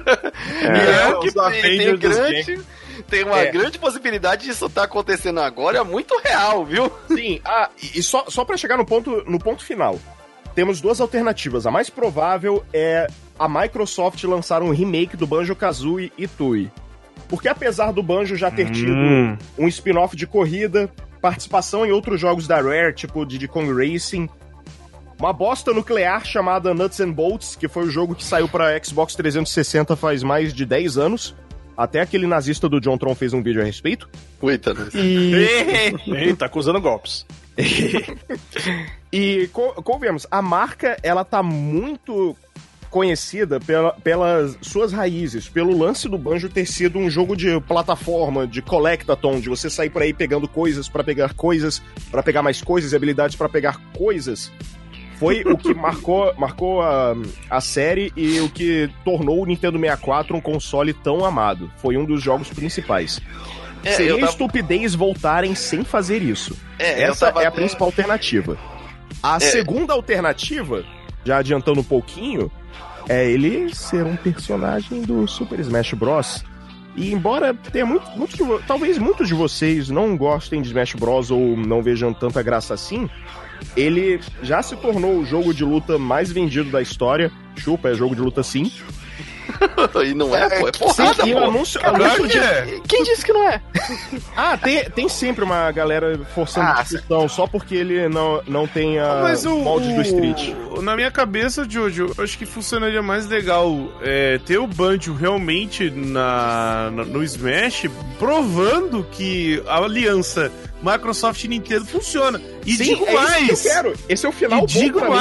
É, os que tem, tem, grande, tem uma É. grande possibilidade disso tá acontecendo agora. É muito real, viu? Sim, ah, e e só, só para chegar no ponto, no ponto final. Temos duas alternativas. A mais provável é a Microsoft lançar um remake do Banjo-Kazooie e Tui. Porque apesar do Banjo já ter tido Hum. um spin-off de corrida, participação em outros jogos da Rare, tipo Diddy Kong Racing, uma bosta nuclear chamada Nuts and Bolts, que foi o jogo que saiu para Xbox 360 faz mais de 10 anos. Até aquele nazista do John Tron fez um vídeo a respeito. Eita, Deus. E Ih, tá acusando golpes. E co- convenhamos, a marca ela tá muito conhecida pela- pelas suas raízes, pelo lance do Banjo ter sido um jogo de plataforma, de collectathon, de você sair por aí pegando coisas pra pegar coisas, pra pegar mais coisas e habilidades pra pegar coisas. Foi o que marcou, marcou a, a série e o que tornou o Nintendo 64 um console tão amado. Foi um dos jogos principais. É, Seria tava- estupidez voltarem sem fazer isso. É, Essa tava é a principal alternativa. A segunda alternativa, já adiantando um pouquinho, é ele ser um personagem do Super Smash Bros. E embora tenha muito, muito de talvez muitos de vocês não gostem de Smash Bros ou não vejam tanta graça assim, ele já se tornou o jogo de luta mais vendido da história. Chupa, é jogo de luta sim. E não é, pô. É porrada, Sim, o pô. anúncio, anúncio que de- é. Quem disse que não é? Ah, tem, tem sempre uma galera forçando Ah, discussão só porque ele não, não tem a Mas o, molde do Street. Na minha cabeça, Jojo, eu acho que funcionaria mais legal é, ter o Banjo realmente na, na- no Smash, provando que a aliança Microsoft e Nintendo funciona. E Sim, digo é isso mais. que eu quero. Esse é o final E bom digo pra mim.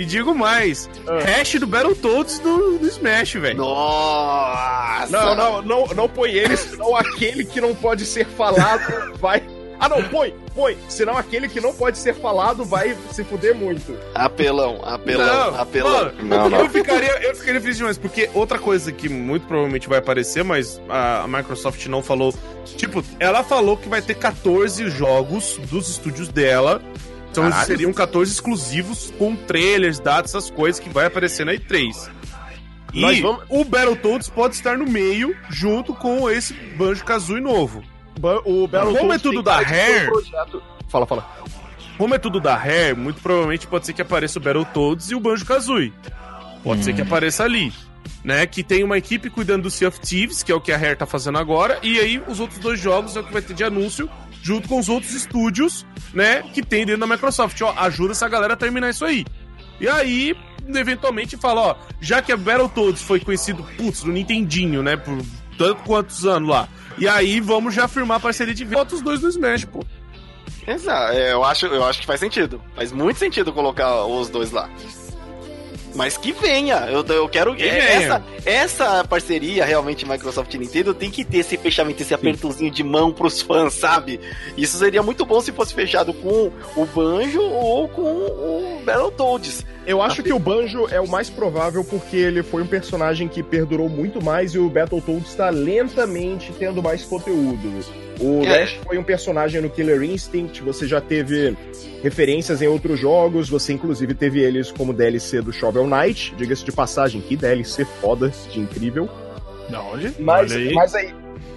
E digo mais. Ah. Hash do Battletoads no, no Smash, velho. Nossa! Não, não, não, não põe ele, senão aquele que não pode ser falado vai. Ah, não, põe, põe. Senão aquele que não pode ser falado vai se fuder muito. Apelão, apelão, apelão. mano, Não, não. Eu ficaria, eu ficaria feliz demais, porque outra coisa que muito provavelmente vai aparecer, mas a, a Microsoft não falou. Tipo, ela falou que vai ter 14 jogos dos estúdios dela. Então Caralho. seriam 14 exclusivos com trailers, datas, essas coisas que vai aparecer na E3. E Nós vamos- o Battletoads pode estar no meio, junto com esse Banjo Kazooie novo. Ba- O Battletoads Como é tudo da um Rare? Fala, fala. Como é tudo da Rare, muito provavelmente pode ser que apareça o Battletoads e o Banjo-Kazooie. Pode ser que apareça ali. Né, que tem uma equipe cuidando do Sea of Thieves, que é o que a Rare tá fazendo agora, e aí os outros dois jogos é o que vai ter de anúncio, junto com os outros estúdios, né, que tem dentro da Microsoft. Ó, ajuda essa galera a terminar isso aí. E aí, eventualmente, fala, ó, já que a Battletoads foi conhecido, putz, no Nintendinho, né, por tanto quantos anos lá, e aí vamos já firmar a parceria de bota os dois no Smash, pô. Exato, é, eu acho, eu acho que faz sentido. Faz muito sentido colocar os dois lá. Mas que venha, eu, eu quero. Que é, essa, essa parceria realmente Microsoft e Nintendo tem que ter esse fechamento, esse apertozinho de mão pros fãs, sabe? Isso seria muito bom se fosse fechado com o Banjo ou com o Battletoads. Eu acho que o Banjo é o mais provável porque ele foi um personagem que perdurou muito mais e o Battletoads está lentamente tendo mais conteúdo. O É. Dash foi um personagem no Killer Instinct, você já teve referências em outros jogos, você inclusive teve eles como DLC do Shovel Knight, diga-se de passagem, que DLC foda, de incrível. Da onde? Mas Olha aí. mas aí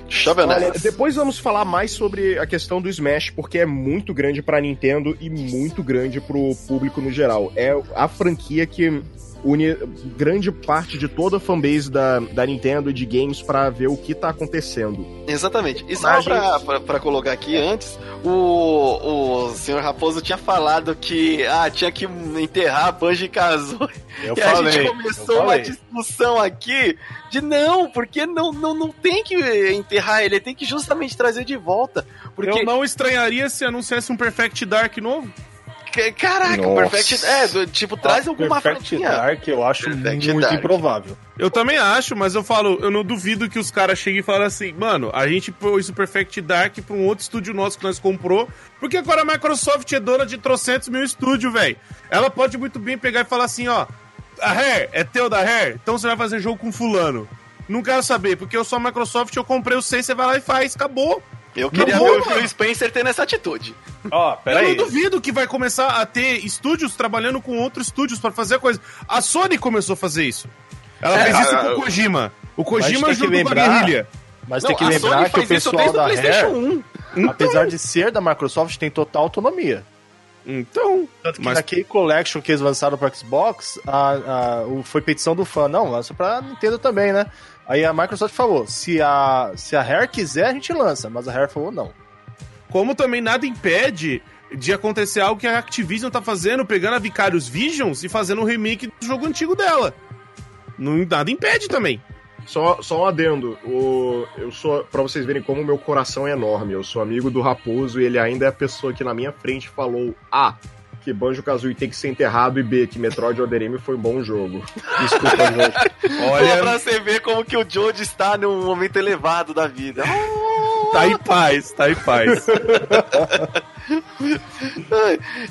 Shovel Olha, Knight. depois vamos falar mais sobre a questão do Smash, porque é muito grande pra Nintendo e muito grande pro público no geral. É a franquia que une grande parte de toda a fanbase da, da Nintendo e de games pra ver o que tá acontecendo. Exatamente. E só pra, pra, pra colocar aqui antes, o, o senhor Raposo tinha falado que ah, tinha que enterrar Banjo e Kazooie. Eu e a falei. gente eu começou uma discussão aqui de não, porque não, não, não tem que enterrar ele, tem que justamente trazer de volta. Porque, Eu não estranharia se anunciasse um Perfect Dark novo. Ca- caraca, o Nossa. Perfect. É, do- tipo, traz Ah, alguma Perfect franquia. Dark eu acho Perfect muito Dark. improvável. Eu também acho, mas eu falo, eu não duvido que os caras cheguem e falem assim, mano, a gente pôs o Perfect Dark pra um outro estúdio nosso que nós comprou, porque agora a Microsoft é dona de trocentos mil estúdio, velho. Ela pode muito bem pegar e falar assim, ó, a Rare é teu da Rare, então você vai fazer jogo com fulano. Não quero saber, porque eu sou a Microsoft, eu comprei o 6, você vai lá e faz, acabou. Eu queria Não ver o Phil Spencer tendo essa atitude. Ó, Eu não duvido que vai começar a ter estúdios trabalhando com outros estúdios pra fazer a coisa. A Sony começou a fazer isso. Ela É, fez isso com o Kojima. O Kojima com a guerrilha. Mas Não, tem que lembrar que o pessoal da PlayStation Rare, 1. apesar de ser da Microsoft, tem total autonomia. Então, Tanto que Mas- naquele collection que eles lançaram pro Xbox, a, a- o- foi petição do fã. Não, lança pra Nintendo também, né? Aí a Microsoft falou, se a, se a Rare quiser, a gente lança. Mas a Rare falou não. como também nada impede de acontecer algo que a Activision tá fazendo, pegando a Vicarious Visions e fazendo um remake do jogo antigo dela. Não, nada impede também. Só, só um adendo, o, eu sou, pra vocês verem como o meu coração é enorme, eu sou amigo do Raposo e ele ainda é a pessoa que na minha frente falou A, que Banjo-Kazooie tem que ser enterrado e B, que Metroid Other M foi um bom jogo. Desculpa, gente. Olha Olha, pra você ver como que o Joe está num momento elevado da vida. tá em paz, tá em paz.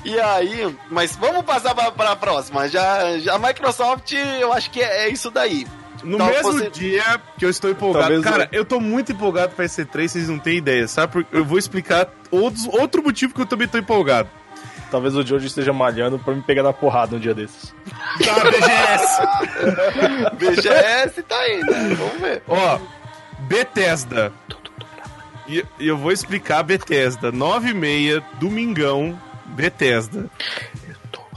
e aí, mas vamos passar pra, pra próxima. Já, já a Microsoft, eu acho que é, é isso daí. No Então, mesmo você- dia que eu estou empolgado. Talvez Cara, eu tô muito empolgado pra EC3, vocês não têm ideia, sabe? Porque Eu vou explicar outros, outro motivo que eu também tô empolgado. Talvez o Jojo esteja malhando pra me pegar na porrada um dia desses. Tá, BGS! BGS tá aí, né? Vamos ver. Ó, Bethesda. E eu vou explicar a Bethesda. 9 e meia, domingão, Bethesda.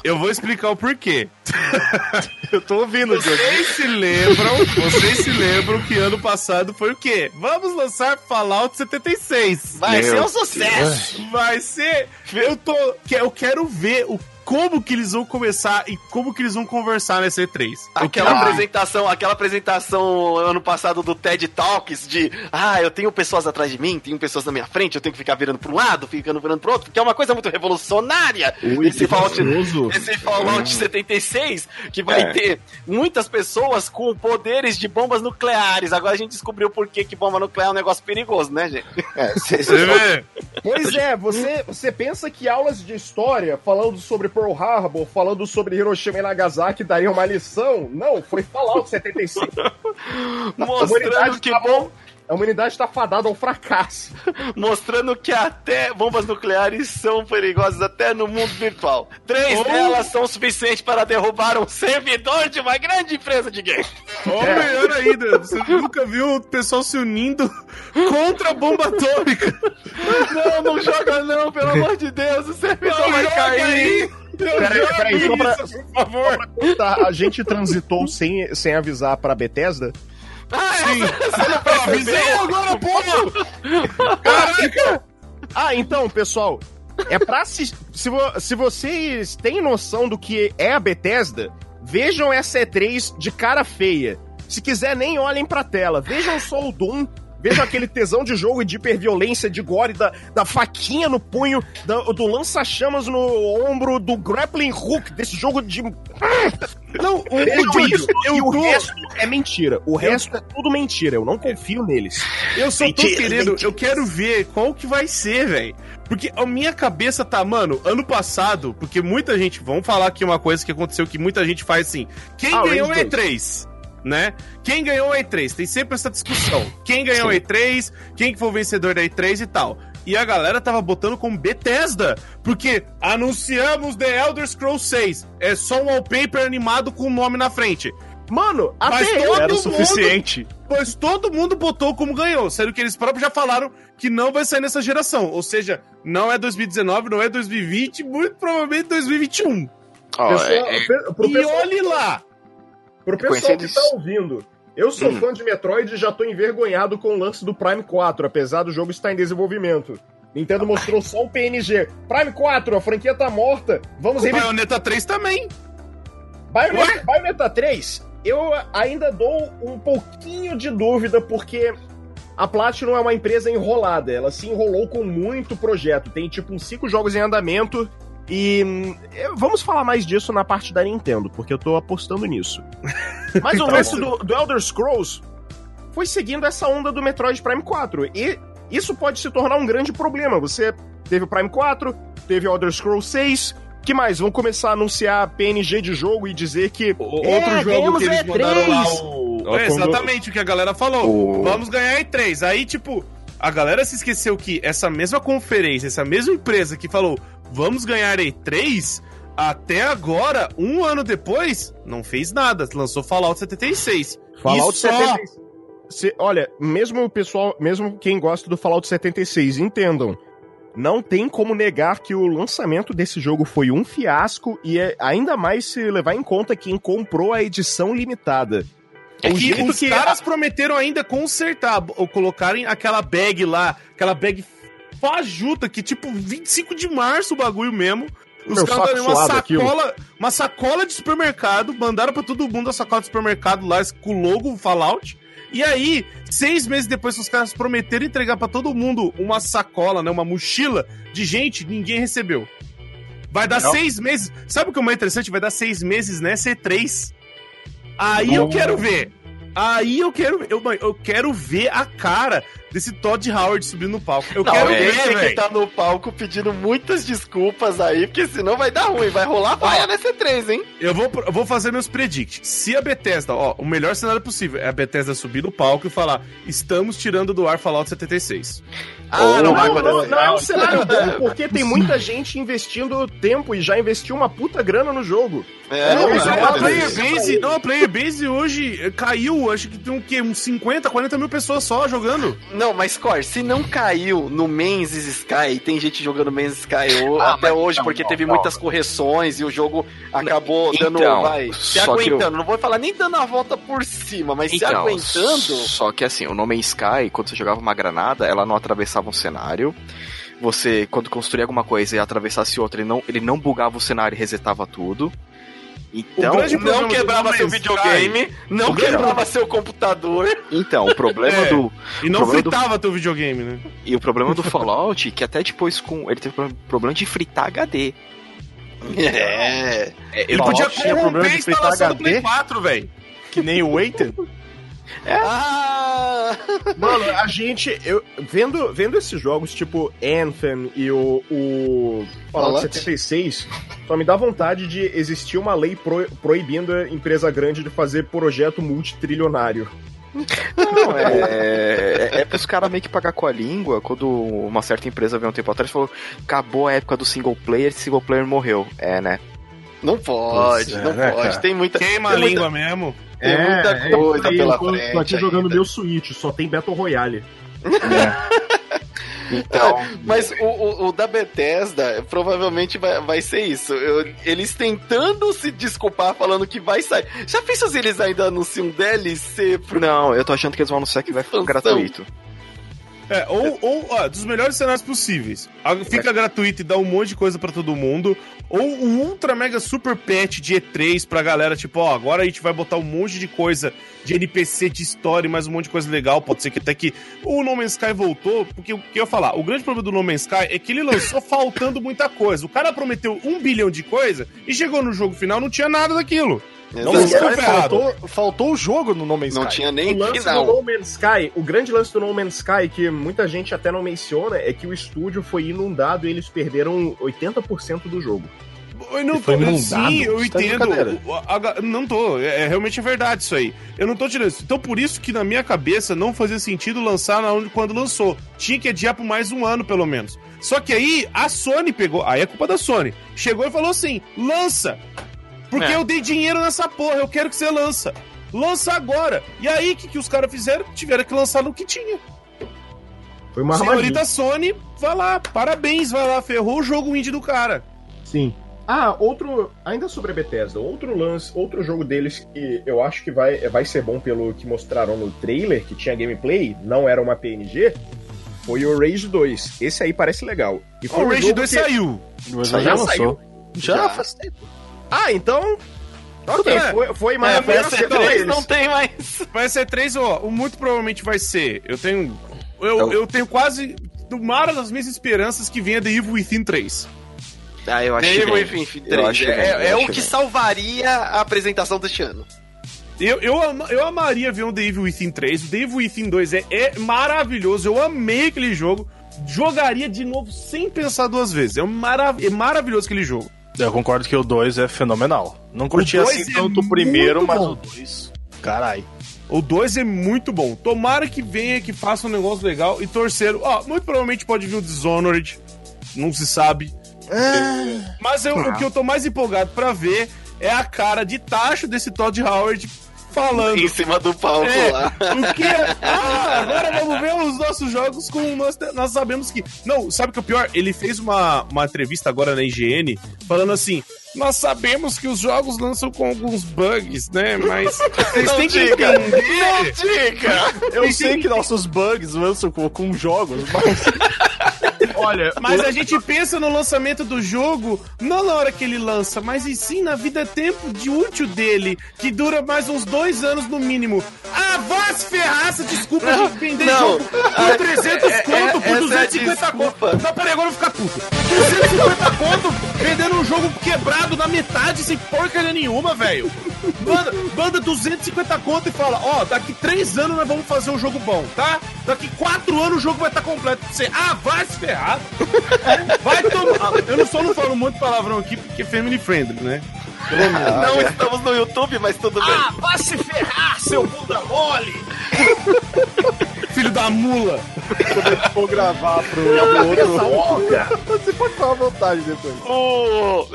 Eu vou explicar o porquê. Eu tô ouvindo, Jojo. Vocês se lembram, vocês se lembram que ano passado foi o quê? Vamos lançar Fallout 76. Vai Meu ser um sucesso. Vai ser. Eu tô. que- Eu quero ver o como que eles vão começar e como que eles vão conversar nessa E3. Aquela apresentação, aquela apresentação ano passado do TED Talks de ah, eu tenho pessoas atrás de mim, tenho pessoas na minha frente, eu tenho que ficar virando para um lado, ficando virando pro outro, que é uma coisa muito revolucionária. Ui, esse Fallout, esse Fallout 76, que vai É. ter muitas pessoas com poderes de bombas nucleares. Agora a gente descobriu por que, que bomba nuclear é um negócio perigoso, né, gente? É, cê- vê? Pois é, você, você pensa que aulas de história, falando sobre Pearl Harbor, falando sobre Hiroshima e Nagasaki, dariam uma lição? Não, foi Fallout 75. Mostrando que tá bom. A humanidade está fadada ao fracasso. mostrando que até bombas nucleares são perigosas até no mundo virtual. Três Ou- delas são suficientes para derrubar um servidor de uma grande empresa de game. Ou melhor ainda, você nunca viu o pessoal se unindo contra a bomba atômica. Não, não joga não, pelo amor de Deus, o servidor Não vai joga cair. aí. Peraí, peraí, só pra, Isso, por favor. Tá, a gente transitou sem, sem avisar pra Bethesda? Ah, Sim. essa- você não Avisei percebeu? agora, porra! Caraca! Ah, então, pessoal, é pra se, se, vo- se vocês têm noção do que é a Bethesda, vejam essa E3 de cara feia. Se quiser, nem olhem pra tela. Vejam só o Doom, Vejo aquele tesão de jogo e de hiperviolência, de gore, da, da faquinha no punho, da- do lança-chamas no ombro, do grappling hook, desse jogo de. Não, o, o isso, eu e o tô- resto é mentira. O resto é tudo mentira. Eu não confio neles. Eu só tô Mentira, querendo, mentira. eu quero ver qual que vai ser, velho. Porque a minha cabeça tá, mano, ano passado, porque muita gente, vamos falar aqui uma coisa que aconteceu que muita gente faz assim. Quem Ah, ganhou Rage E3? Né? Quem ganhou o E3? Tem sempre essa discussão. Quem ganhou o E3, quem que foi o vencedor da E3 e tal. E a galera tava botando como Bethesda, porque anunciamos The Elder Scrolls 6. É só um wallpaper animado com o nome na frente. Mano, Mas até todo Era o mundo- suficiente. Pois todo mundo botou como ganhou, sendo que eles próprios já falaram que não vai sair nessa geração. Ou seja, não é 2019, não é 2020, muito provavelmente 2021. Ó, Pessoal, é- é- pro e pessoal, olhe lá! Pro pessoal que tá ouvindo, eu sou Hum. fã de Metroid e já tô envergonhado com o lance do Prime 4, apesar do jogo estar em desenvolvimento. Nintendo mostrou só o PNG. Prime 4, a franquia tá morta. Vamos revi- Bayonetta 3 também. Bayonetta, Bayonetta 3, eu ainda dou um pouquinho de dúvida, porque a Platinum é uma empresa enrolada. Ela se enrolou com muito projeto. Tem tipo uns cinco jogos em andamento. E eu- vamos falar mais disso na parte da Nintendo, porque eu tô apostando nisso. Mas o lance bom. do, do Elder Scrolls foi seguindo essa onda do Metroid Prime 4. E isso pode se tornar um grande problema. Você teve o Prime 4, teve o Elder Scrolls 6. que mais? Vão começar a anunciar PNG de jogo e dizer que. O- É, outro jogo que eles o mandaram lá, E3. o... É, quando- exatamente o que a galera falou. O- Vamos ganhar E3. Aí, tipo, a galera se esqueceu que essa mesma conferência, essa mesma empresa que falou vamos ganhar E3, até agora, um ano depois, não fez nada. Lançou Fallout 76. Fallout E só- 76. Se- olha, mesmo o pessoal, mesmo quem gosta do Fallout 76, entendam. Não tem como negar que o lançamento desse jogo foi um fiasco e é ainda mais se levar em conta quem comprou a edição limitada. É que os que caras prometeram ainda consertar, ou colocarem aquela bag lá, aquela bag fajuta, que tipo, 25 de março o bagulho mesmo. Os caras deram uma suado aquilo. sacola, uma sacola de supermercado, mandaram pra todo mundo a sacola de supermercado lá com o logo Fallout. E aí, seis meses depois que os caras prometeram entregar pra todo mundo uma sacola, né, uma mochila de gente, ninguém recebeu. Vai dar Não. seis meses. Sabe o que é mais interessante? Vai dar seis meses, né? C3. Aí eu quero ver. Aí eu quero, eu, eu quero ver a cara desse Todd Howard subindo no palco. Eu Não, quero ele ver, tem que tá no palco pedindo muitas desculpas aí, porque senão vai dar ruim. Vai rolar vaia nessa 3 hein? Eu vou, eu vou fazer meus predicts. Se a Bethesda, ó, o melhor cenário possível é a Bethesda subir no palco e falar: estamos tirando do ar Fallout 76. Ah, não vai Não, não, acontecer. não é um cenário bom, porque tem muita gente investindo tempo e já investiu uma puta grana no jogo. É, Não, não é a uma player base, não, a player base hoje caiu, acho que tem o quê? Uns 50, 40 mil pessoas só jogando. Não, mas Cor, se não caiu no Men's Sky, tem gente jogando Men's Sky o- Ah, até hoje, não, porque não, teve não. muitas correção e o jogo acabou dando, Então, vai, se aguentando. Não vou falar nem dando a volta por cima, mas se aguentando. Só que assim, o No Man's Sky, quando você jogava uma granada, ela não atravessava um cenário. Você, quando construía alguma coisa e atravessasse outra, ele não, ele não bugava o cenário e resetava tudo. Então, grande não quebrava No seu videogame, não O grande quebrava seu computador. então, o problema É. do. E não Problema do- fritava teu videogame, né? E o problema do Fallout, que até depois com. Ele teve problema de fritar HD. É. Ele Fallout podia corromper a de fritar instalação do Play HD? 4, velho. Que nem o Waiter. Ah! Mano, a gente. Eu, vendo, vendo esses jogos tipo Anthem e o, o Fallout Fallout? 76, só me dá vontade de existir uma lei pro- proibindo a empresa grande de fazer projeto multitrilionário. Não, é. É, é pros caras meio que pagar com a língua. Quando uma certa empresa veio um tempo atrás e falou: acabou a época do single player, single player morreu. É, né? Não pode, é, não né, pode. cara? Tem muita, Queima a tem muita- língua mesmo. Tem muita coisa aí, pela eu tô, frente. tô aqui jogando meu Switch, só tem Battle Royale. Então. Mas o, o- o da Bethesda provavelmente vai, vai ser isso. Eu- eles tentando se desculpar, falando que vai sair. Já pensou se eles ainda anunciam DLC pro. Não, eu tô achando que eles vão anunciar que vai ficar gratuito. É, ou, ou ó, dos melhores cenários possíveis. Fica gratuito e dá um monte de coisa pra todo mundo. Ou um ultra mega super patch de E3 pra galera, tipo, ó, agora a gente vai botar um monte de coisa de NPC, de história e mais um monte de coisa legal. Pode ser que até que o No Man's Sky voltou, porque o que eu ia falar, o grande problema do No Man's Sky é que ele lançou faltando muita coisa. O cara prometeu um bilhão de coisa e chegou no jogo final não tinha nada daquilo. No Não, Sky faltou, faltou o jogo no No Man's Não Sky. tinha O nem lance final. do No Man's Sky, o grande lance do No Man's Sky, que muita gente até não menciona, é que o estúdio foi inundado e eles perderam 80% do jogo. Eu não foi tô, inundado? sim, eu Você tá entendo. O- a- não tô, é, é realmente verdade isso aí. Eu não tô tirando isso. Então por isso que na minha cabeça não fazia sentido lançar na onde quando lançou. Tinha que adiar por mais um ano pelo menos. Só que aí a Sony pegou, aí é culpa da Sony. Chegou e falou assim: "Lança. Porque É. eu dei dinheiro nessa porra, eu quero que você lança. Lança agora". E aí o que, que os caras fizeram? Tiveram que lançar no que tinha. Foi uma armadilha. Senhorita Sony, vai lá, parabéns, vai lá, ferrou o jogo indie do cara. Sim. Ah, outro. Ainda sobre a Bethesda, outro lance, outro jogo deles que eu acho que vai, vai ser bom pelo que mostraram no trailer, que tinha gameplay, não era uma PNG, foi o Rage 2. Esse aí parece legal. E foi O Rage jogo 2 que- saiu. Mas Já já lançou. saiu? Já, Já. faz tempo. Ah, então. Ok, É. foi, foi mais É, ou menos pra pra C3 eles. não tem mais. Vai ser três, ó. O muito provavelmente vai ser. Eu tenho. Eu, Eu- eu tenho quase. Do mar das minhas esperanças que venha The Evil Within 3. Ah, eu acho Devil bem. Within Eu 3. acho É, é acho o que bem. salvaria a apresentação deste ano. Eu, eu, eu amaria ver um The Evil Within 3. O The Evil Within 2 é, é maravilhoso. Eu amei aquele jogo. Jogaria de novo sem pensar duas vezes. É, um marav é maravilhoso aquele jogo. Eu concordo que o 2 é fenomenal. Não curti assim é tanto o primeiro, mas bom. o 2. Carai. O 2 é muito bom. Tomara que venha, que faça um negócio legal. E torcer. Ó, muito provavelmente pode vir o Dishonored. Não se sabe. Mas eu- o que eu tô mais empolgado pra ver é a cara de tacho desse Todd Howard falando. Em cima do palco É, lá. o que é? Ah, agora nossos jogos com. Nós, nós sabemos que. Não, sabe o que é o pior? Ele fez uma, uma entrevista agora na IGN falando assim. Nós sabemos que os jogos lançam com alguns bugs, né? Mas vocês Não têm que diga. entender. Dica! Eu sei que nossos bugs lançam com, com jogos, mas. Olha, mas a gente pensa no lançamento do jogo não na hora que ele lança, mas e sim na vida tempo de útil dele, que dura mais uns dois anos no mínimo. Ah, vá se ferrar, essa desculpa Não, de vender não. jogo por 300 É, é, conto, por essa é a 250 desculpa. conto. Não, peraí, agora eu vou ficar puto. 250 conto vendendo um jogo quebrado na metade sem porcaria nenhuma, velho. Manda, manda 250 conto e fala, ó, daqui 3 anos nós vamos fazer um jogo bom, tá? Daqui 4 anos o jogo vai estar completo. Você, ah, vai se ferrar. Vai tomar. Eu não só não falo muito palavrão aqui porque é family friendly, né? Não estamos no YouTube, mas tudo bem. Ah, vai se ferrar, seu bunda mole! Filho da mula! Vou gravar pro, pro outro. Você pode falar à vontade depois. Oh,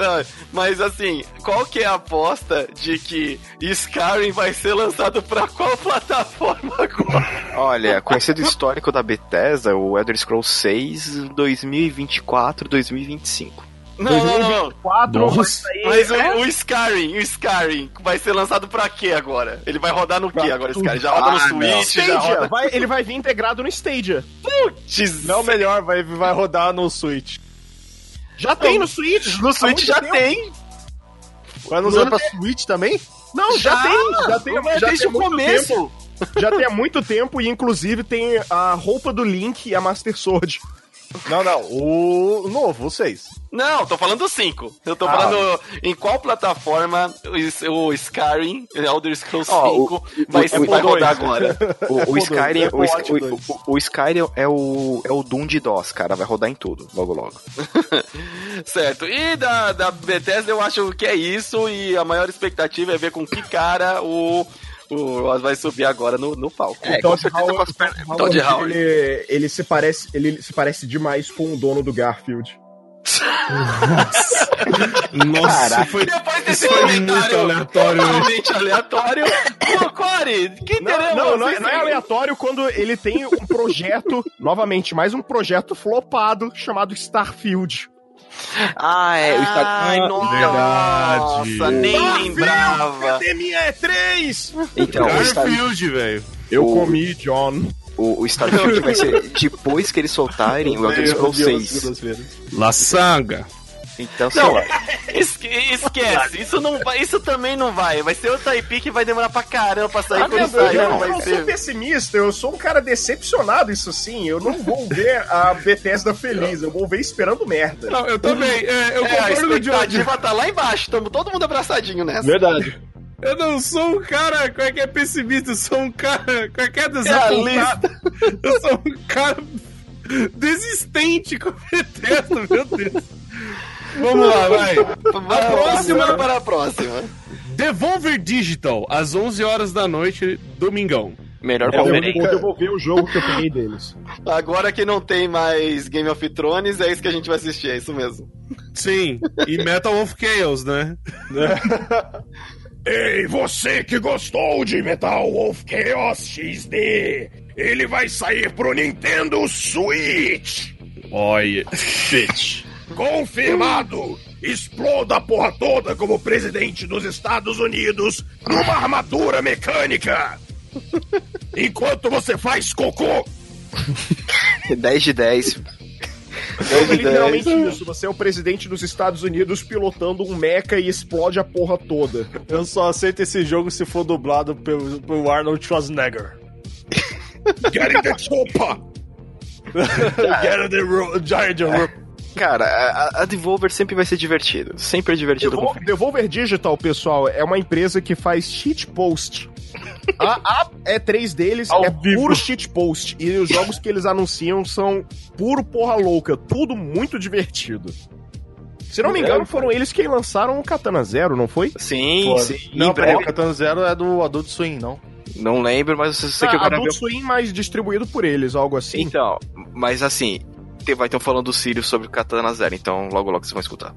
mas assim, qual que é a aposta de que Skyrim vai ser lançado pra qual plataforma agora? Olha, conhecido o histórico da Bethesda, o Elder Scrolls 6, 2024, 2025. Não, não, não. 4 vai Nossa. sair. Mas o, o Skyrim, o Skyrim vai ser lançado pra quê agora? Ele vai rodar no quê agora, Skyrim? Já roda no Ah, não. Switch, já Stadia, roda... vai- ele vai vir integrado no Stadia. Putz, Não, melhor, vai, vai rodar no Switch. Já tem no Switch. no Switch já tempo. tem. Vai nos usar pra Switch também? Não, já, Já, tem. Já tem, Mas já desde tem o começo. tempo. Já tem há muito tempo e inclusive tem a roupa do Link e a Master Sword. Não, não. O novo, o 6. Não, tô falando do 5. Eu tô Ah. falando em qual plataforma o, Skyrim, Elder Scrolls Ó, 5, vai, o- vai o- rodar dois. agora. O, o Skyrim, Apple o, Sky- Watch o, 2. o- o Skyrim é o, é o Doom de DOS, cara. Vai rodar em tudo, logo logo. Certo. E da, da Bethesda eu acho que é isso. E a maior expectativa é ver com que cara o. O Oz vai subir agora no, no palco. É, Todd com certeza Howard- com as pernas. Todd Howard. Ele, ele se parece, ele se parece demais com o dono do Garfield. Nossa, foi. Depois desse foi comentário muito aleatório, totalmente aleatório. Ô, Corey, que Não, não, não, é, não é aleatório quando ele tem um projeto, novamente, mais um projeto flopado chamado Starfield. Ah, é. O Skyrim. Ai, nossa, Verdade. nem lembrava. Cadê minha E3? Então, o Skyrim. Garfield, velho. Eu O- comi, John. O, o Starfield vai ser depois que eles soltarem o Elder Scrolls 6. La Sanga. Então, sei Não, lá. esque- esquece, isso não vai, isso também não vai. Vai ser outra IP que vai demorar pra caramba pra sair Ah, quando sair. eu Não não, sou pessimista, eu sou um cara decepcionado, isso sim. Eu não vou ver a Bethesda feliz, eu vou ver esperando merda. Não, eu também. é, eu É, a concordo com o Diogo. expectativa tá lá embaixo, tamo todo mundo abraçadinho nessa. Verdade. Eu não sou um cara qualquer pessimista, eu sou um cara qualquer desapontado. Eu sou um cara desistente com Bethesda, meu Deus. Vamos lá, vai. A próxima- para a próxima. Devolver Digital, às 11 horas da noite, domingão. Melhor É, eu vou devolver o jogo que eu peguei deles. Agora que não tem mais Game of Thrones, é isso que a gente vai assistir, é isso mesmo. Sim, e Metal of Chaos, né? Ei, você que gostou de Metal Wolf Chaos XD, ele vai sair pro Nintendo Switch. Olha. Bitch. Confirmado! Exploda a porra toda como presidente dos Estados Unidos numa armadura mecânica! Enquanto você faz cocô! 10 de 10. É literalmente isso. Você é o presidente dos Estados Unidos pilotando um mecha e explode a porra toda. Eu só aceito esse jogo se for dublado pelo, pelo Arnold Schwarzenegger. Get in the chopper! Get the ro- Giant Ro- Cara, a, a Devolver sempre vai ser divertido. Sempre é divertido. Devolver, Devolver Digital, pessoal, é uma empresa que faz cheat post. A, a E3 deles Ao é vivo. puro cheat post. E os jogos que eles anunciam são puro porra louca. Tudo muito divertido. Se não me engano, foram eles que lançaram o Katana Zero, não foi? Sim, Pô, sim. Não, breve. o Katana Zero é do Adult Swim, não. Não lembro, mas eu sei que eu Ah, quero Adult ver. Swim, mas distribuído por eles, algo assim. Então, mas assim, vai ter falando do Sirius sobre o Katana Zero, então logo logo vocês vão escutar.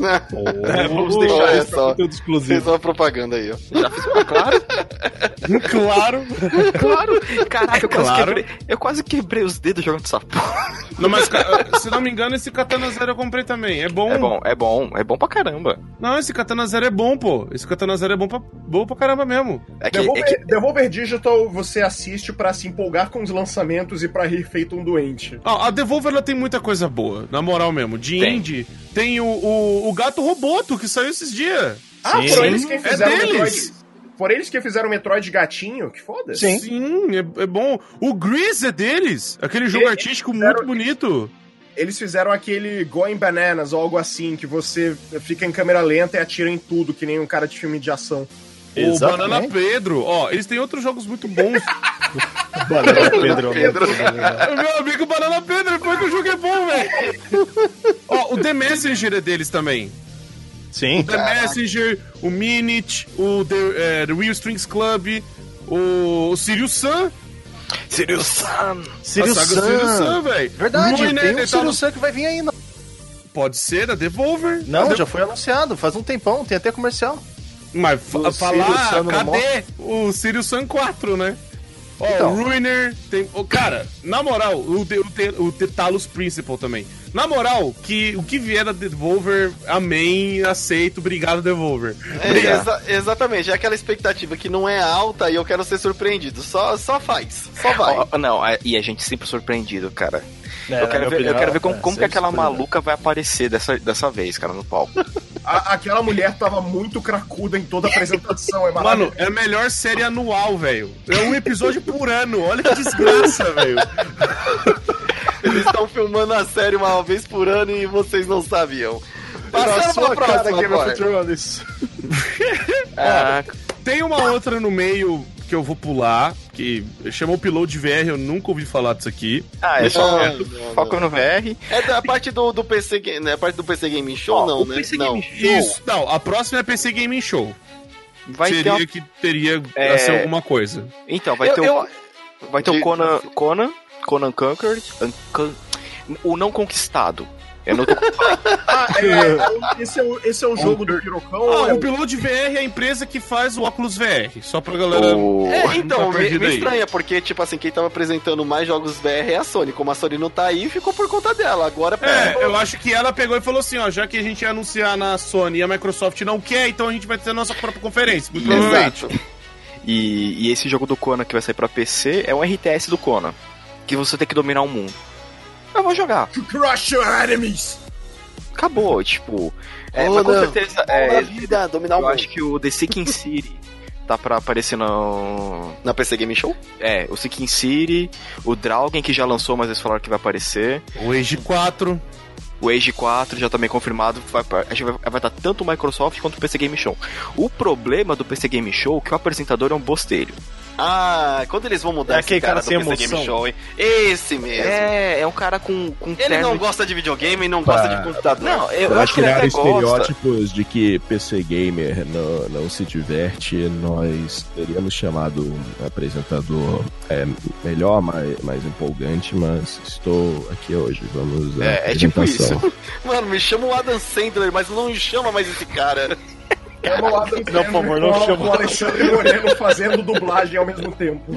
É, vamos Olha deixar isso pra só. conteúdo Fez exclusivo. uma propaganda aí, ó. Já fiz uma, claro? Claro. claro! Caraca, eu quase, quebrei, eu quase quebrei os dedos jogando essa porra. Não, mas se não me engano, esse Katana Zero eu comprei também. É bom. É bom, é bom, é bom pra caramba. Não, esse Katana Zero é bom, pô. Esse Katana Zero é bom pra, bom pra caramba mesmo. É que, é Devolver, que Devolver Digital você assiste pra se empolgar com os lançamentos e pra rir feito um doente. Ó, a Devolver ela tem muita coisa boa, na moral mesmo. De Tem. indie, tem o, o, o Gato Roboto, que saiu esses dias. Ah, Sim. foram eles que É fizeram o deles. Metroid. Foram eles que fizeram o Metroid Gatinho? Que foda. Sim. Sim, é, é bom. O Grease é deles. Aquele jogo Eles artístico fizeram- muito bonito. Eles fizeram aquele Going Bananas ou algo assim, que você fica em câmera lenta e atira em tudo, que nem um cara de filme de ação. O Exatamente. Banana Pedro. Ó, eles têm outros jogos muito bons. Banana Pedro. Pedro. O Meu amigo Banana Pedro, foi que o jogo é bom, velho. Ó, o The Messenger é deles também. Sim. The Messenger, o Minute, o The, é, The Real Strings Club, o, o Sirius Sun. Sirius Sam! Sirius a saga Sirius Sun. Sun, velho. Verdade, Ruiner, tem um tava- Sirius Sun que vai vir ainda. Pode ser, da Devolver. Não, A já foi anunciado, faz um tempão, tem até comercial. Mas fa falar, Sun no cadê o Sirius Sun 4, né? Ó, Então. o Ruiner, tem... ô, cara, na moral, o, The- o, The- o The Talos Principal também. Na moral, que, o que vier da Devolver, amém, aceito, obrigado Devolver. É, exa- exatamente, é aquela expectativa que não é alta e eu quero ser surpreendido. Só, só faz, só vai. Ó, não, é- e a gente sempre surpreendido, cara. É, eu, quero ver, minha eu quero ver como, opinião, como é, que aquela maluca vai aparecer dessa, dessa vez, cara, no palco. A- aquela mulher tava muito cracuda em toda a apresentação, é Mano, é a melhor série anual, velho. É um episódio por ano. Olha que desgraça, velho. Eles estão filmando a série uma vez por ano e vocês não sabiam. Passando pra próxima Game of. Thrones. Ah, Tem uma outra no meio que eu vou pular, que chama Upload VR, eu nunca ouvi falar disso aqui. ah, é só foco no VR. É da parte do, do PC, né? A parte do PC Gaming Show, Ó, não, o né? PC não. Gaming Show Isso, não, a próxima é PC Gaming Show. vai ter Seria uma- que teria É. ser alguma coisa. Então, vai Eu- ter o, eu- vai ter o de- Conan, Conan, Conan Conquered, Uncon- o não conquistado. Eu não tô Ah, é, é, esse, é o, esse é o jogo do Pirocão? Ah, é o Upload VR é a empresa que faz o óculos VR. Só pra galera. o... É, então, Tá me, me estranha, porque, tipo assim, quem tava apresentando mais jogos VR é a Sony. Como a Sony não tá aí, ficou por conta dela. Agora, É, eu acho que ela pegou e falou assim, ó, já que a gente ia anunciar na Sony e a Microsoft não quer, então a gente vai ter a nossa própria conferência. Muito provavelmente. Exato. E, e esse jogo do Conan que vai sair pra PC é um RTS do Conan. Que você tem que dominar o mundo. Eu vou jogar. Crush your enemies! Acabou, tipo. É, Conan, mas com certeza. É, vida, dominar o eu acho que o The Seeking City tá pra aparecer no. Na PC Game Show? É, o Seeking City, o Draugen que já lançou, mas eles falaram que vai aparecer. O Age 4. O Age 4 já também confirmado, vai, vai, vai dar tanto o Microsoft quanto o PC Game Show. O problema do PC Game Show é que o apresentador é um bosteiro. Ah, quando eles vão mudar É esse aquele cara, cara do PC emoção. Game Show, hein? Esse mesmo. É, é um cara com, com Ele terno não gosta de videogame e não gosta Pra- de computador. Não, eu, Pra acho que ele criar até gosta. estereótipos de que PC Gamer não, não se diverte, nós teríamos chamado um apresentador é, melhor, mais, mais empolgante, mas estou aqui hoje. Vamos É, é tipo isso. Mano, me chama o Adam Sandler, mas não me chama mais esse cara. Não, por favor, não chama. o Alexandre Moreno fazendo dublagem ao mesmo tempo.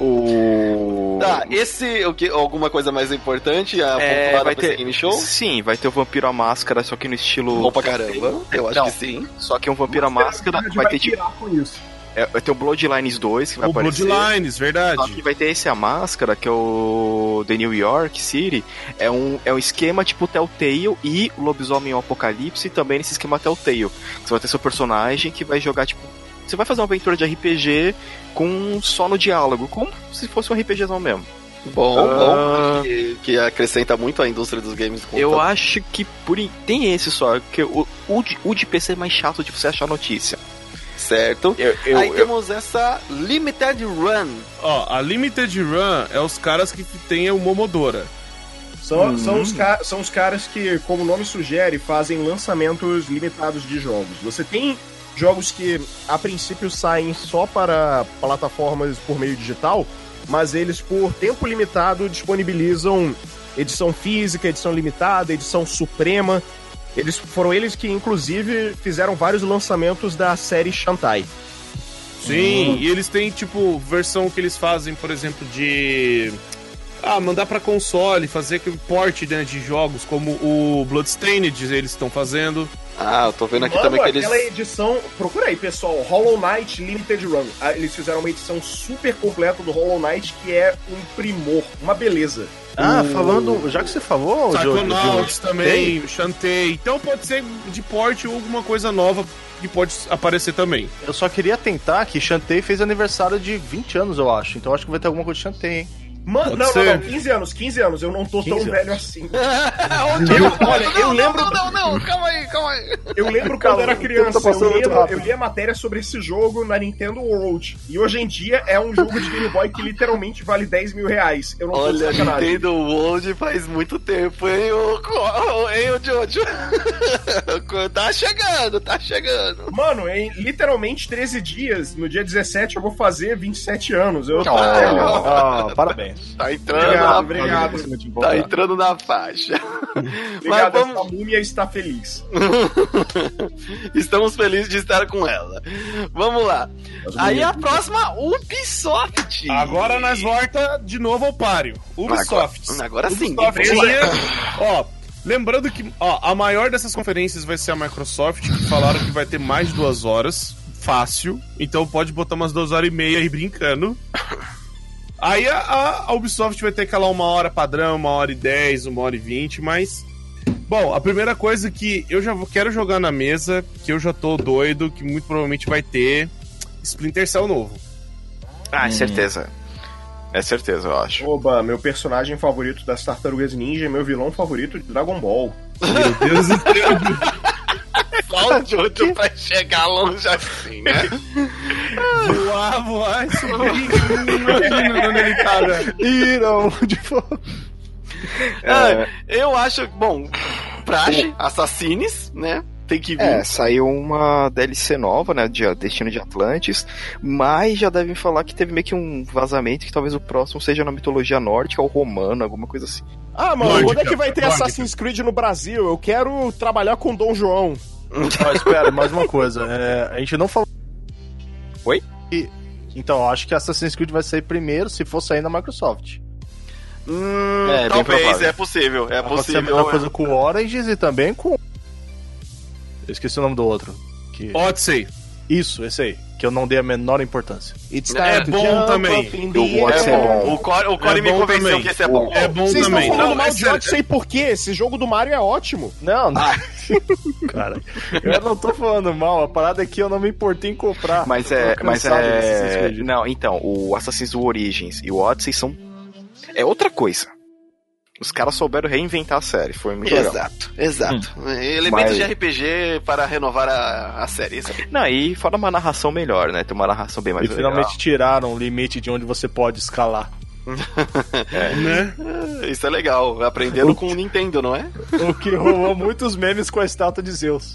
O... Tá, esse, o que, alguma coisa mais importante a É, vai ter- Game Show? Sim, vai ter o Vampiro à Máscara, só que no estilo. Bom pra caramba. Eu acho Não. que sim. Só que um Vampiro à Máscara vai ter tipo. com isso. É, vai ter o Bloodlines 2 que vai O aparecer. Bloodlines, Só verdade. que vai ter esse a máscara, que é o The New York City. É um, é um esquema tipo Telltale e o Lobisomem e o Apocalipse também nesse esquema Telltale. Você vai ter seu personagem que vai jogar, tipo. Você vai fazer uma aventura de RPG com só no diálogo, como se fosse um RPGzão mesmo. Bom, Ah. bom. Que, que acrescenta muito a indústria dos games. Eu acho que por tem esse só, que o, o, de, o de PC é mais chato de você achar notícia. Certo. Eu, eu, Aí eu- temos essa Limited Run. Ó, a Limited Run é os caras que tem o Momodora. São, são, os são os caras que, como o nome sugere, fazem lançamentos limitados de jogos. Você tem jogos que, a princípio, saem só para plataformas por meio digital, mas eles, por tempo limitado, disponibilizam edição física, edição limitada, edição suprema. Eles foram eles que, inclusive, fizeram vários lançamentos da série Shantai. Sim, e eles têm, tipo, versão que eles fazem, por exemplo, de. Ah, mandar pra console, fazer aquele port né, de jogos, como o Bloodstained eles estão fazendo. Ah, eu tô vendo aqui Mano, também que eles. aquela edição. Procura aí, pessoal. Hollow Knight Limited Run. Ah, Eles fizeram uma edição super completa do Hollow Knight que é um primor, uma beleza. Ah, falando. Já que você falou, Psychonauts também, Shantae. Então pode ser de port ou alguma coisa nova que pode aparecer também. Eu só queria tentar que Shantae fez aniversário de 20 anos, eu acho. Então acho que vai ter alguma coisa de Shantae, hein? Mano, não, não, não, 15 anos, 15 anos. Eu não tô 15 tão anos. velho assim. eu, olha, eu lembro- Não, não, não, calma aí, calma aí. Eu lembro quando Calma, eu era criança, tá eu, muito li, rápido. eu li a matéria sobre esse jogo na Nintendo World. E hoje em dia é um jogo de Game Boy que literalmente vale 10 mil reais. Eu não tô Olha, sacanagem. Nintendo World faz muito tempo, hein, o, hein, o Jojo? tá chegando, tá chegando. Mano, em literalmente 13 dias, no dia 17 eu vou fazer 27 anos. Eu tô Oh. velho. Parabéns. Tá entrando Obrigado, na obrigado. Tá entrando na faixa. Obrigado, Mas vamos- essa múmia está feliz. Estamos felizes de estar com ela. Vamos lá. Aí a próxima, Ubisoft. Agora nós volta de novo ao páreo. Ubisoft. Agora, agora sim. Ubisoft tinha- ó, lembrando que ó, a maior dessas conferências vai ser a Microsoft, que falaram que vai ter mais de duas horas, fácil. Então pode botar umas duas horas e meia aí brincando. Aí a, a- Ubisoft vai ter aquela uma hora padrão, uma hora e dez, uma hora e vinte, mas. Bom, a primeira coisa que eu já vou- quero jogar na mesa, que eu já tô doido, que muito provavelmente vai ter Splinter Cell novo. Ah, é certeza. É certeza, eu acho. Oba, meu personagem favorito das Tartarugas Ninja e meu vilão favorito de Dragon Ball. Meu Deus do céu. Só o Jojo pra chegar longe assim, né? Voar, voar subir. Onde ele tá. Irão de fogo. Ah, eu acho, bom, praxe, Assassines, né? Tem que vir. É, saiu uma DLC nova, né, de Destino de Atlantis, mas já devem falar que teve meio que um vazamento que talvez o próximo seja na mitologia nórdica ou romana, alguma coisa assim. Ah, mano, Nórdica, quando é que vai ter nórdica. Assassin's Creed no Brasil? Eu quero trabalhar com Dom João. Ó, espera, mais uma coisa. É, a gente não falou. Oi? E- Então, eu acho que Assassin's Creed vai sair primeiro se for sair na Microsoft. Hum, É, talvez, é possível, é Vai acontecer a possível. mesma coisa com o Origins e também com. Eu esqueci o nome do outro. Que... Odyssey. Isso, esse aí. Que eu não dei a menor importância. It's É bom jump também. up in O the Odyssey é bom. O Core, o Core É me convenceu também. que esse é bom. É bom Vocês também. estão falando Não, mal é de. Odyssey por quê? Esse jogo do Mario é ótimo. Não, não. Cara, eu não tô falando mal. A parada é que eu não me importei em comprar. Mas é. Mas é. Não, então, o Assassin's Origins e o Odyssey são. É outra coisa. Os caras souberam reinventar a série. Foi muito legal. Exato, exato. Elementos Mas- de RPG para renovar a, a série. Isso aí. Não, e fora uma narração melhor, né? Tem uma narração bem mais E legal. finalmente tiraram o limite de onde você pode escalar. Né? Isso é legal. Aprendendo com o Nintendo, não é? O que rolou muitos memes com a estátua de Zeus.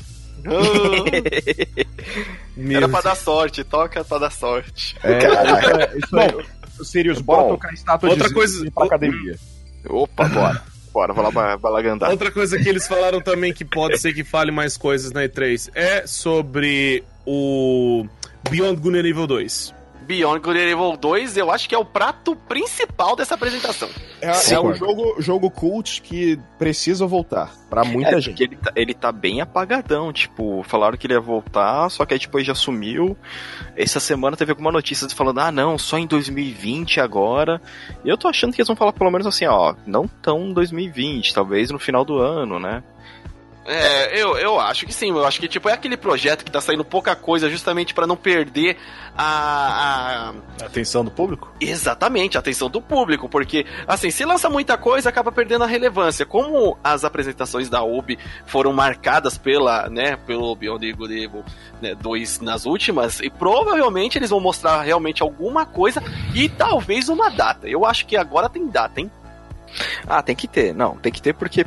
Meu Era pra dar sorte, toca pra dar sorte. É, isso aí. Sirius, bora Bom, tocar estátua outra de coisa- Zeus e ir pra academia. Opa, bora. Bora, vou lá ba- balagandar. Outra coisa que eles falaram também que pode ser que fale mais coisas na E3 é sobre o Beyond and Evil 2. Beyond Good and Evil 2, eu acho que é o prato principal dessa apresentação. É, Sim. é um jogo, jogo cult que precisa voltar pra muita É, gente. porque ele tá, ele tá bem apagadão, tipo, falaram que ele ia voltar, só que aí depois já sumiu. Essa semana teve alguma notícia falando, ah não, só em 2020 agora. E eu tô achando que eles vão falar pelo menos assim, ó, não tão em 2020, talvez no final do ano, né? É, eu, eu acho que sim. Eu acho que tipo é aquele projeto que tá saindo pouca coisa justamente pra não perder a, a- Atenção do público? exatamente a atenção do público, porque assim, se lança muita coisa, acaba perdendo a relevância. Como as apresentações da UB foram marcadas pela, né, pelo Beyond Good Evil né, 2 nas últimas, e provavelmente eles vão mostrar realmente alguma coisa e talvez uma data. Eu acho que agora tem data, hein? Ah, tem que ter, não, tem que ter porque,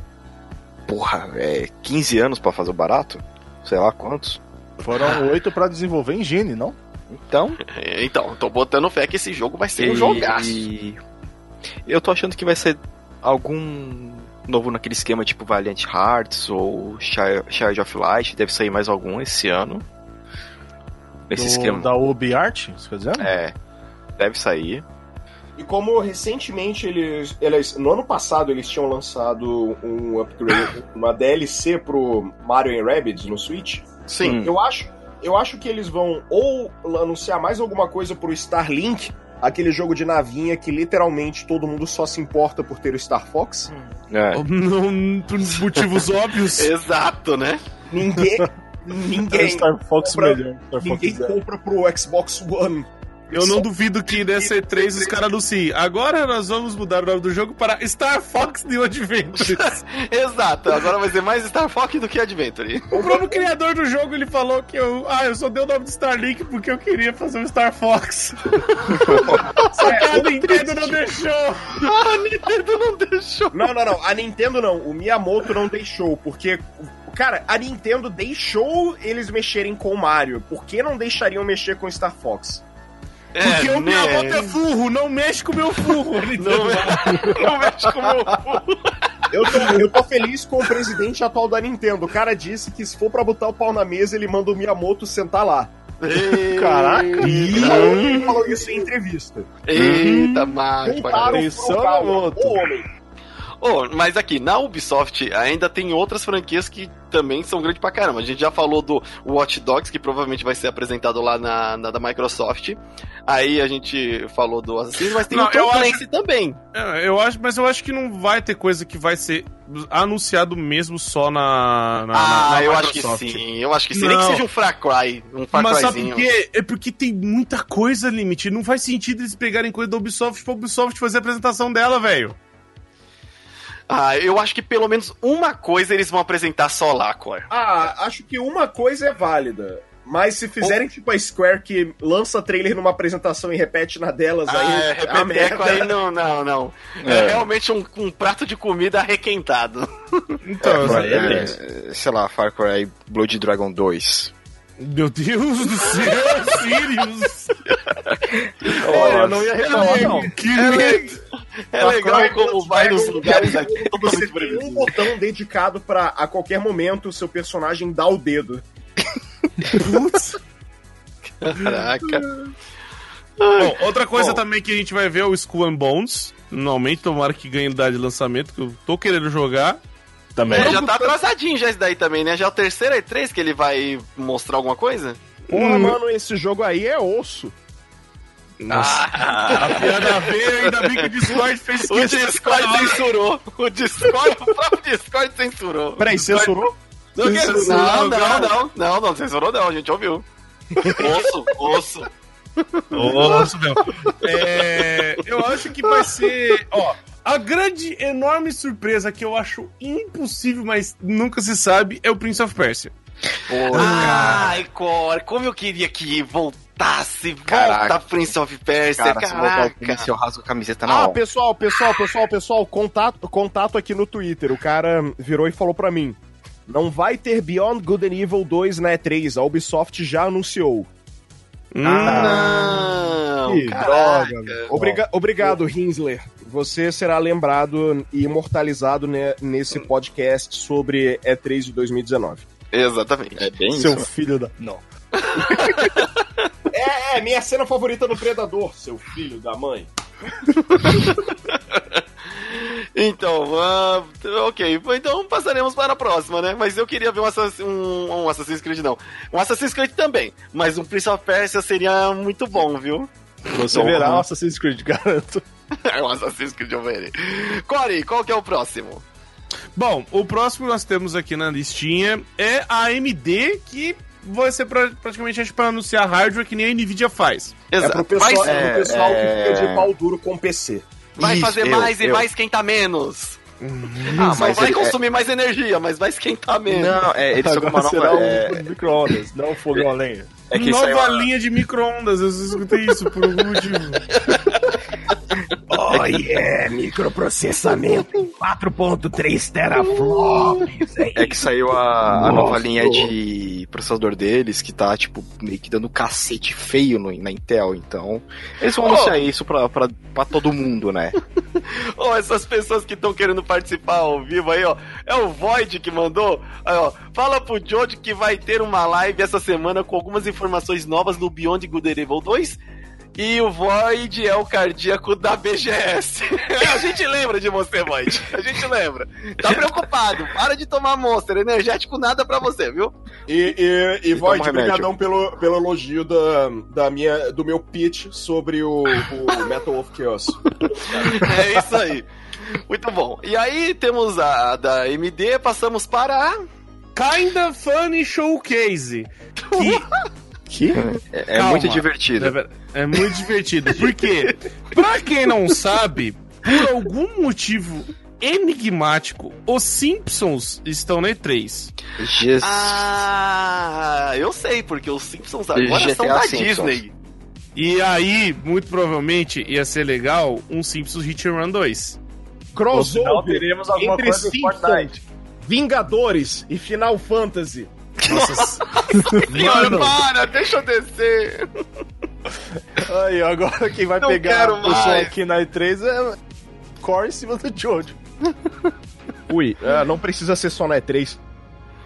porra, é 15 anos pra fazer o barato? Sei lá quantos. Foram oito pra desenvolver engine, não? Então, Então, tô botando fé que esse jogo vai ser um E- jogaço. Eu tô achando que vai ser algum novo naquele esquema tipo Valiant Hearts ou Chi- Child of Light. Deve sair mais algum esse ano. Nesse Do- esquema. Da Ubi Art, você quer dizer? É. Deve sair. E como recentemente eles, eles. No ano passado eles tinham lançado um upgrade, uma DLC pro Mario Rabbids no Switch. Sim. Eu acho, eu acho que eles vão ou anunciar mais alguma coisa pro Starlink, aquele jogo de navinha que literalmente todo mundo só se importa por ter o Star Fox. É. Não, por motivos óbvios. Exato, né? Ninguém. É ninguém. Star Fox compra- melhor. Star Fox Ninguém Zero. compra pro Xbox One. Eu não duvido que nessa E3 os caras anunciem. Agora nós vamos mudar o nome do jogo para Star Fox New Adventures. Exato. Agora vai ser mais Star Fox do que Adventure. o próprio criador do jogo ele falou que eu. Ah, eu só dei o nome do Starlink porque eu queria fazer um Star Fox. só que a Nintendo não deixou. A Nintendo não deixou. Não, não, não. A Nintendo não. O Miyamoto não deixou, porque. Cara, a Nintendo deixou eles mexerem com o Mario. Por que não deixariam mexer com o Star Fox? Porque o né? Miyamoto é furro, não mexe com o meu furro. Não, não mexe com o meu Eu tô, eu tô feliz com o presidente atual da Nintendo. O cara disse que se for pra botar o pau na mesa, ele manda o Miyamoto sentar lá. Caraca. Ele falou, ele falou isso em entrevista. Eita, macho. Contaram Atenção, Miyamoto. o homem. Oh, mas aqui, na Ubisoft ainda tem outras franquias que também são grandes pra caramba. A gente já falou do Watch Dogs, que provavelmente vai ser apresentado lá na, na da Microsoft. Aí a gente falou do Assassin's, mas tem Não, o Tom eu acho- Clancy também. É, Eu acho, mas eu acho que não vai ter coisa que vai ser anunciado mesmo só na. na ah, na eu acho que sim, eu acho que sim. Nem que Não. seja um Far Cry, um Far Mas sabe por quê? É porque tem muita coisa, Limite. Não faz sentido eles pegarem coisa da Ubisoft pra Ubisoft fazer a apresentação dela, velho. Ah, eu acho que pelo menos uma coisa eles vão apresentar só lá, Cor. Ah, acho que uma coisa é válida. Mas se fizerem tipo a Square que lança trailer numa apresentação e repete na delas, Ah, aí. é, repeteco aí não, não, não. É, realmente um, um prato de comida arrequentado. Então, É, é, sei lá, Far Cry Blood Dragon 2. Meu Deus do céu, Sirius! Olha, eu não ia reclamar, não. Que medo! É legal Far Cry como vai nos lugares é um- aqui, Você totalmente tem um botão dedicado pra a qualquer momento o seu personagem dar o dedo. Caraca. Bom, outra coisa Bom. também que a gente vai ver é o Skull and Bones. Normalmente, tomara que ganhe data de lançamento, que eu tô querendo jogar. Também. É, já tá atrasadinho já esse daí também, né? Já é o terceiro E3 que ele vai mostrar alguma coisa? Porra, mano, esse jogo aí é osso. Nossa. A piada veio, ainda bem que o Discord fez O questão Discord censurou. O Discord, o próprio Discord censurou. Peraí, censurou? Não, não, não, não, não, não, censurou não, a gente ouviu. Osso, osso. Nossa, meu. É, eu acho que vai ser. Ó, a grande, enorme surpresa que eu acho impossível, mas nunca se sabe, é o Prince of Persia. Ai, Core, como eu queria que voltasse, volta Caraca. Prince of Persia, Cara, se voltar o caraca. Prince, eu rasgo a camiseta na Ah, hora. pessoal, pessoal, pessoal, pessoal, contato, contato aqui no Twitter. O cara virou e falou pra mim: Não vai ter Beyond Good and Evil 2 na E3, a Ubisoft já anunciou. Não, Que caraca. droga. Obriga- obrigado, Rinsler. Você será lembrado e imortalizado ne- nesse podcast sobre E3 de 2019. Exatamente. É bem Seu isso. filho da. Não. É, é, minha cena favorita do Predador, seu filho da mãe. Então, ah, ok, então passaremos para a próxima, né? Mas eu queria ver um, Assass- um- um Assassin's Creed, não. Um Assassin's Creed também, mas um Prince of Persia seria muito bom, viu? Você verá o Assassin's Creed, garanto. É um Assassin's Creed, verei. Corey, qual que é o próximo? Bom, o próximo que nós temos aqui na listinha é a AMD, que vai ser pra- praticamente acho, para anunciar hardware que nem a Nvidia faz. É pro pessoal, Vai, é pro pessoal é- que fica de pau duro com PC. vai Isso, fazer eu, mais e eu. vai esquentar menos. Ah, Só mas vai ele- consumir mais energia, mas vai esquentar menos. Não, é, eles estão com uma nova. É, micro-ondas, não fogão a lenha. é que Nova saiu a- linha de micro-ondas, eu escutei isso por algum motivo. Oh yeah, microprocessamento 4.3 teraflops. É que saiu a, a nova linha de processador deles, que tá, tipo, meio que dando cacete feio no- na Intel, então. Eles vão Oh. anunciar isso pra, pra, pra todo mundo, né? Ó, essas pessoas que estão querendo participar ao vivo aí, ó. É o Void que mandou. Aí, ó. Fala pro Jojo que vai ter uma live essa semana com algumas informações novas no Beyond Good and Evil 2. E o Void é o cardíaco da BGS. a gente lembra de você, Void. A gente lembra. Tá preocupado. Para de tomar Monster. Energético nada pra você, viu? E, e, e Void, toma remédio. brigadão pelo, pelo elogio da, da minha, do meu pitch sobre o, o Metal of Chaos. É isso aí. Muito bom. E aí temos a da AMD, passamos para a Kinda Funny Showcase. Que Que? É, é muito divertido. É, é muito divertido. Porque, pra quem não sabe, por algum motivo enigmático, os Simpsons estão na E3. Jesus. Ah, eu sei, porque os Simpsons agora GTA são da Simpsons. Disney. E aí, muito provavelmente, ia ser legal um Simpsons Hit and Run 2. Ou senão Crossover teremos alguma entre coisa Simpsons. Vingadores e Final Fantasy. Nossa, Mano. para, deixa eu descer. Aí, agora quem vai Não pegar o som aqui na E3 é Core em cima do Jojo. Ui, é, não precisa ser só na E3.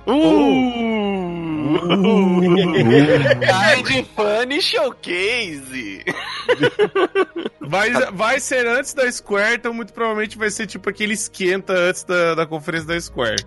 Uh! Kind Funny Showcase. vai, vai ser antes da Square, então muito provavelmente vai ser tipo aquele esquenta antes da, da conferência da Square.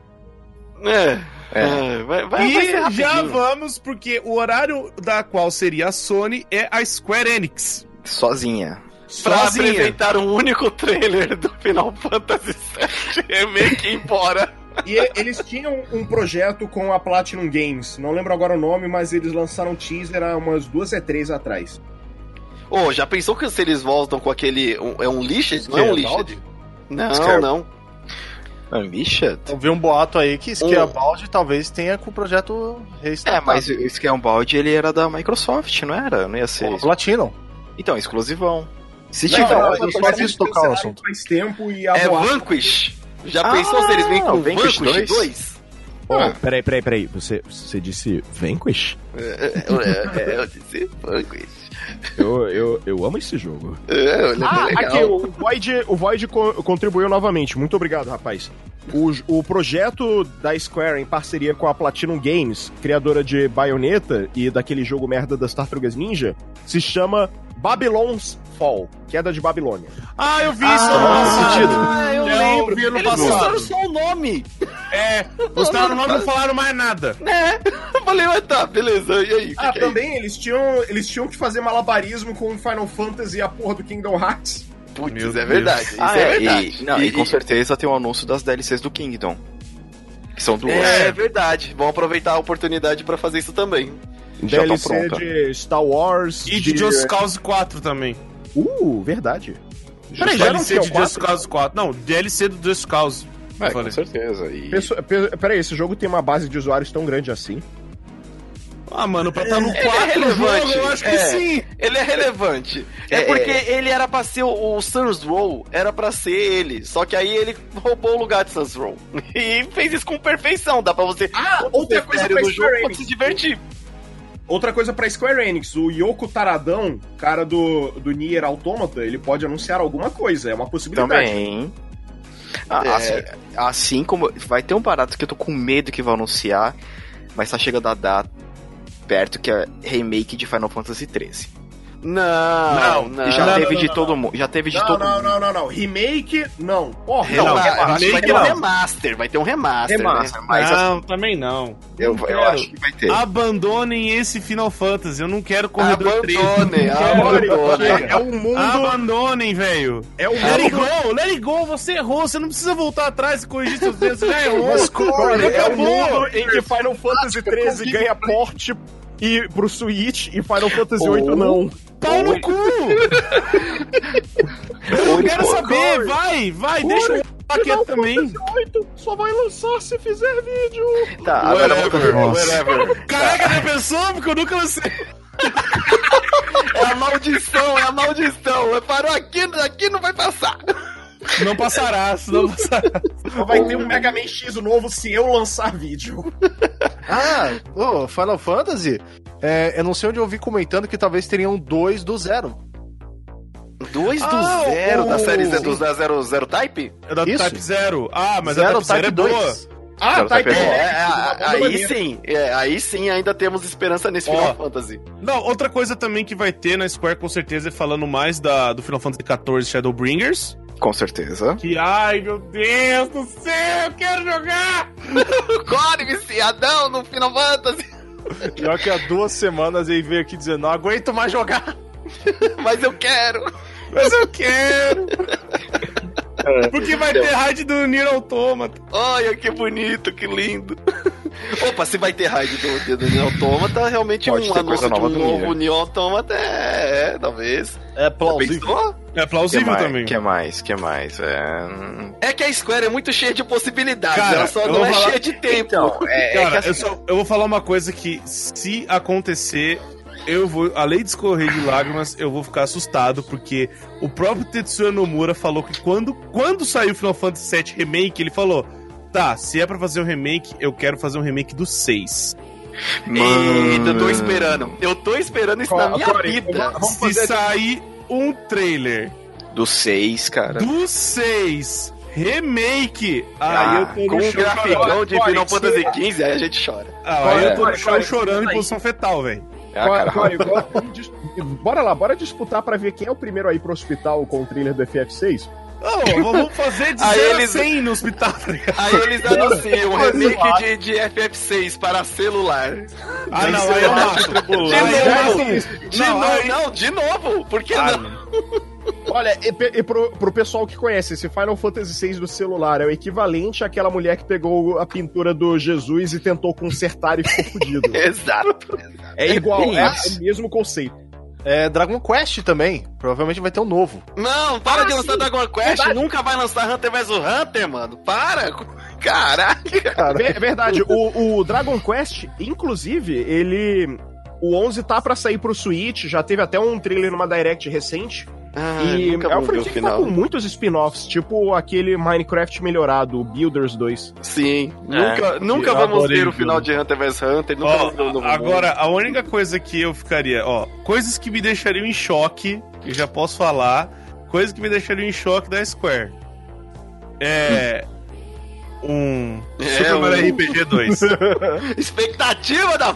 É, É. é, vai, vai, vai E já rapidinho. vamos, porque o horário da qual seria a Sony é a Square Enix. Sozinha. Pra Sozinha. apresentar um único trailer do Final Fantasy VII Remake embora. E eles tinham um projeto com a Platinum Games. Não lembro agora o nome, mas eles lançaram um teaser há umas duas e três atrás. Ô, já pensou que se eles voltam com aquele. um- é um lixo? Não é um lixo? Não, não. Unleashed? Eu vi um boato aí que Um- Scarebaldi talvez tenha com o projeto É, restartado. mas é um balde, ele era da Microsoft, não era? Não ia ser. Pô, Platinum. Então, exclusivão. Se Não, tiver. não, eu só quis tocar o assunto. Faz tempo e a É boate- Vanquish. Já Ah, pensou se eles vêm com Vanquish Vanquish 2? 2? Ó, peraí, peraí, peraí. Você, você disse Vanquish? Eu, é, eu disse Vanquish. Eu, eu, eu amo esse jogo. É, ele é Ah, legal. aqui, o Void, o Void co- contribuiu novamente. Muito obrigado, rapaz. O, o projeto da Square, em parceria com a Platinum Games, criadora de Bayonetta e daquele jogo merda das Tartarugas Ninja, se chama Babylon's Fall, Queda de Babilônia. Ah, eu vi isso Ah, no passado. Ah, eu Eu lembro. vi ano Eles passado. mostraram só o nome. É, os caras não falaram mais nada. É. Eu falei, mas tá, beleza. E aí? Ah, que que é também, eles tinham, eles tinham que fazer malabarismo com o Final Fantasy e a porra do Kingdom Hearts. isso? Putz, é verdade. Isso Ah, é, é, verdade. E, não, e, com certeza tem o anúncio das DLCs do Kingdom. Que são duas. É, é verdade. Vamos aproveitar a oportunidade pra fazer isso também. Já tá DLC de Star Wars. E de Just Cause 4 também. Uh, verdade. Peraí, já não DLC de 4? Just Cause 4. Não, DLC do Just Cause. É, eu falei. com certeza. E... Pesso- pe- Peraí, esse jogo tem uma base de usuários tão grande assim? Ah, mano, pra estar no Ele é 4 relevante. jogo, eu acho que É. sim. Ele é relevante. É, É, porque é. ele era pra ser o, o Sans Row, era pra ser ele. Só que aí ele roubou o lugar de Sans Row. E fez isso com perfeição. Dá pra você. Ah, outra coisa pra Square jogo Enix. se divertir. Outra coisa pra Square Enix, o Yoko Taradão, cara do, do Nier Automata, ele pode anunciar alguma coisa, é uma possibilidade. Também. Ah, É. assim, assim como. Vai ter um barato que eu tô com medo que vai anunciar, mas tá chegando a data perto que é remake de Final Fantasy XIII. Não, não. já não, teve não, de não, todo mundo. Já teve de Não, todo não, mundo. não, não, não. Remake, não. Porra, Não, Não, acho que vai remake ter um não. remaster. Vai ter um remaster. Remaster, Né? mas não, também não. eu, Não eu acho que vai ter. Abandonem esse Final Fantasy. Eu não quero corredor 3. Abandone, Olha, abandone. é o mundo. Abandonem, velho. É o Let it mundo. go, let it go. Você errou. Você não precisa voltar atrás e corrigir seus dedos. Você já errou. Mas, é o Acabou. mundo em que Final Fantasy XIII ganha porte e pro Switch e Final Fantasy VIII não. Pau no cu. Eu não quero saber. Vai, vai. Deixa eu quieto também. VIII só vai lançar se fizer vídeo. Tá, agora Whatever, whatever. Caraca, já pensou? Porque eu nunca lancei. É a maldição, é a maldição. Parou aqui, aqui não vai passar. Não passará, não passará. Vai ter um Mega Man X novo se eu lançar vídeo. Ah, ô, Final Fantasy? É, eu não sei onde eu ouvi comentando que talvez teriam dois do zero. Dois do Ah, zero o- da série Z do zero, zero Type? É da Isso. Type Zero. Ah, mas zero a Type Zero é boa. Ah, Zero tá Type é. É, a- aí sim, é, aí sim ainda temos esperança nesse Ó. Final Fantasy. Não, outra coisa também que vai ter na Square, com certeza, é falando mais da, do Final Fantasy XIV Shadowbringers. Com certeza. Que, ai, meu Deus do céu, eu quero jogar! Core viciadão no Final Fantasy. Pior que há duas semanas ele veio aqui dizendo, não aguento mais jogar. Mas eu quero. Mas eu quero! Porque vai ter raid do Nier Automata. Olha que bonito, que lindo. Opa, se vai ter raid do, do, do Neo Automata, realmente Pode um anúncio coisa de nova um do novo Nier. Neo Automata é, é, talvez. É plausível. É Que plausível mais? também. Que mais? Que mais? É... hum, É que a Square é muito cheia de possibilidades, Cara, ela só não é falar- cheia de tempo. Então, é, é que Cara, assim, eu, só- eu vou falar uma coisa que, se acontecer, eu vou, além de escorrer de lágrimas, eu vou ficar assustado, porque o próprio Tetsuya Nomura falou que quando, quando saiu o Final Fantasy VII Remake, ele falou: tá, se é pra fazer um remake, eu quero fazer um remake do 6. Eita, eu tô esperando. Eu tô esperando isso na minha Corey, vida. Vamos Se fazer- sair um trailer do 6, cara. do 6 Remake, Ah, aí eu tô Com um graficão de Final se- Fantasy XV, aí a gente chora. Ah, aí eu tô no chão chorando em posição fetal, velho. Ah, bora, vamos dis- bora lá, bora disputar pra ver quem é o primeiro aí pro hospital com o trailer do FF6. Não, vamos fazer de Aí 0 a eles- 100 no hospital, tá? Aí eles anunciam um remake de, de FF6 para celular. Ah, não, aí eu mato. De novo! De Não, novo, aí- não, de novo! Por que Ah, não? Olha, e, e pro, pro pessoal que conhece, esse Final Fantasy VI do celular é o equivalente àquela mulher que pegou a pintura do Jesus e tentou consertar e ficou fudido. Exato. É igual, bem é, isso. o mesmo conceito. É Dragon Quest também. Provavelmente vai ter um novo. Não, para Ah, de lançar sim. Dragon Quest, Verdade. nunca vai lançar Hunter vs Hunter, mano. Para! Caraca! Ver- verdade, o, o Dragon Quest, inclusive, ele. O 11 tá pra sair pro Switch, já teve até um trailer numa Direct recente. Ah, e nunca é o franquia que tá final. com muitos spin-offs, tipo aquele Minecraft melhorado, o Builders 2. Sim, nunca, nunca eu vamos ver o final de Hunter vs Hunter, nunca Ó, vamos ver o novo agora, a única coisa que eu ficaria, ó, coisas que me deixariam em choque, eu já posso falar, coisas que me deixariam em choque da Square. É. Um. É, Super Mario um- RPG 2. mundo. Expectativa da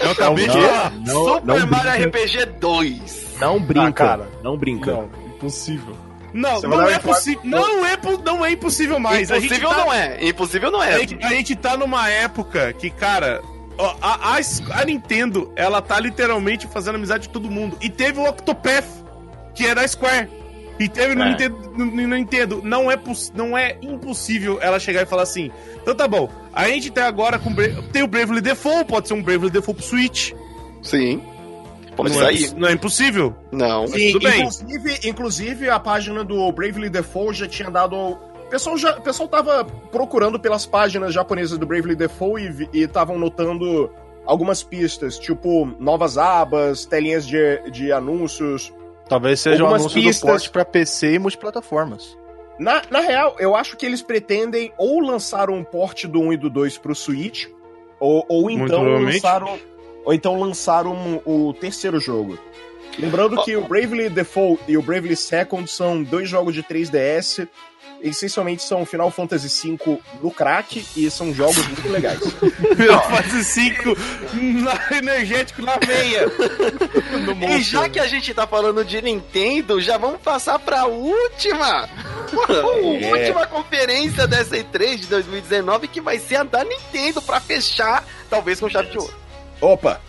Eu acabei de Não, falar. não, Super não Mario brinca. RPG 2. Não brinca, Ah, cara. não brinca. Não, impossível. Não, vai não é possível. Não é, não é impossível mais. A Impossível tá- não é. Impossível não A é. gente, a gente tá numa época que, cara, ó, a, a, a Nintendo, ela tá literalmente fazendo amizade com todo mundo. E teve o Octopath, que é da Square. E teve no, É. Nintendo, no, no Nintendo. Não é, poss- não é impossível ela chegar e falar assim: então tá bom, a gente tá agora com. Bra- Tem o Bravely Default, pode ser um Bravely Default pro Switch. Sim. Pode não, é, sair. poss- não é impossível. Não. Sim, tudo bem. Inclusive, inclusive, a página do Bravely Default já tinha dado. O pessoal, já, o pessoal tava procurando pelas páginas japonesas do Bravely Default e e estavam notando algumas pistas, tipo novas abas, telinhas de, de anúncios. Talvez seja um anúncio pistas. do porte pra PC e multiplataformas. Na, na real, eu acho que eles pretendem ou lançar um porte do 1 e do 2 pro Switch, ou, ou então lançaram. Ou então lançaram o terceiro jogo. Lembrando que o Bravely Default e o Bravely Second são dois jogos de 3DS. Essencialmente são Final Fantasy V no crack e são jogos muito legais. Final Fantasy 5 na energético na meia. No E já que a gente tá falando de Nintendo, já vamos passar pra última! É. última conferência dessa E3 de 2019 que vai ser a da Nintendo pra fechar, talvez com chave de ouro. Opa!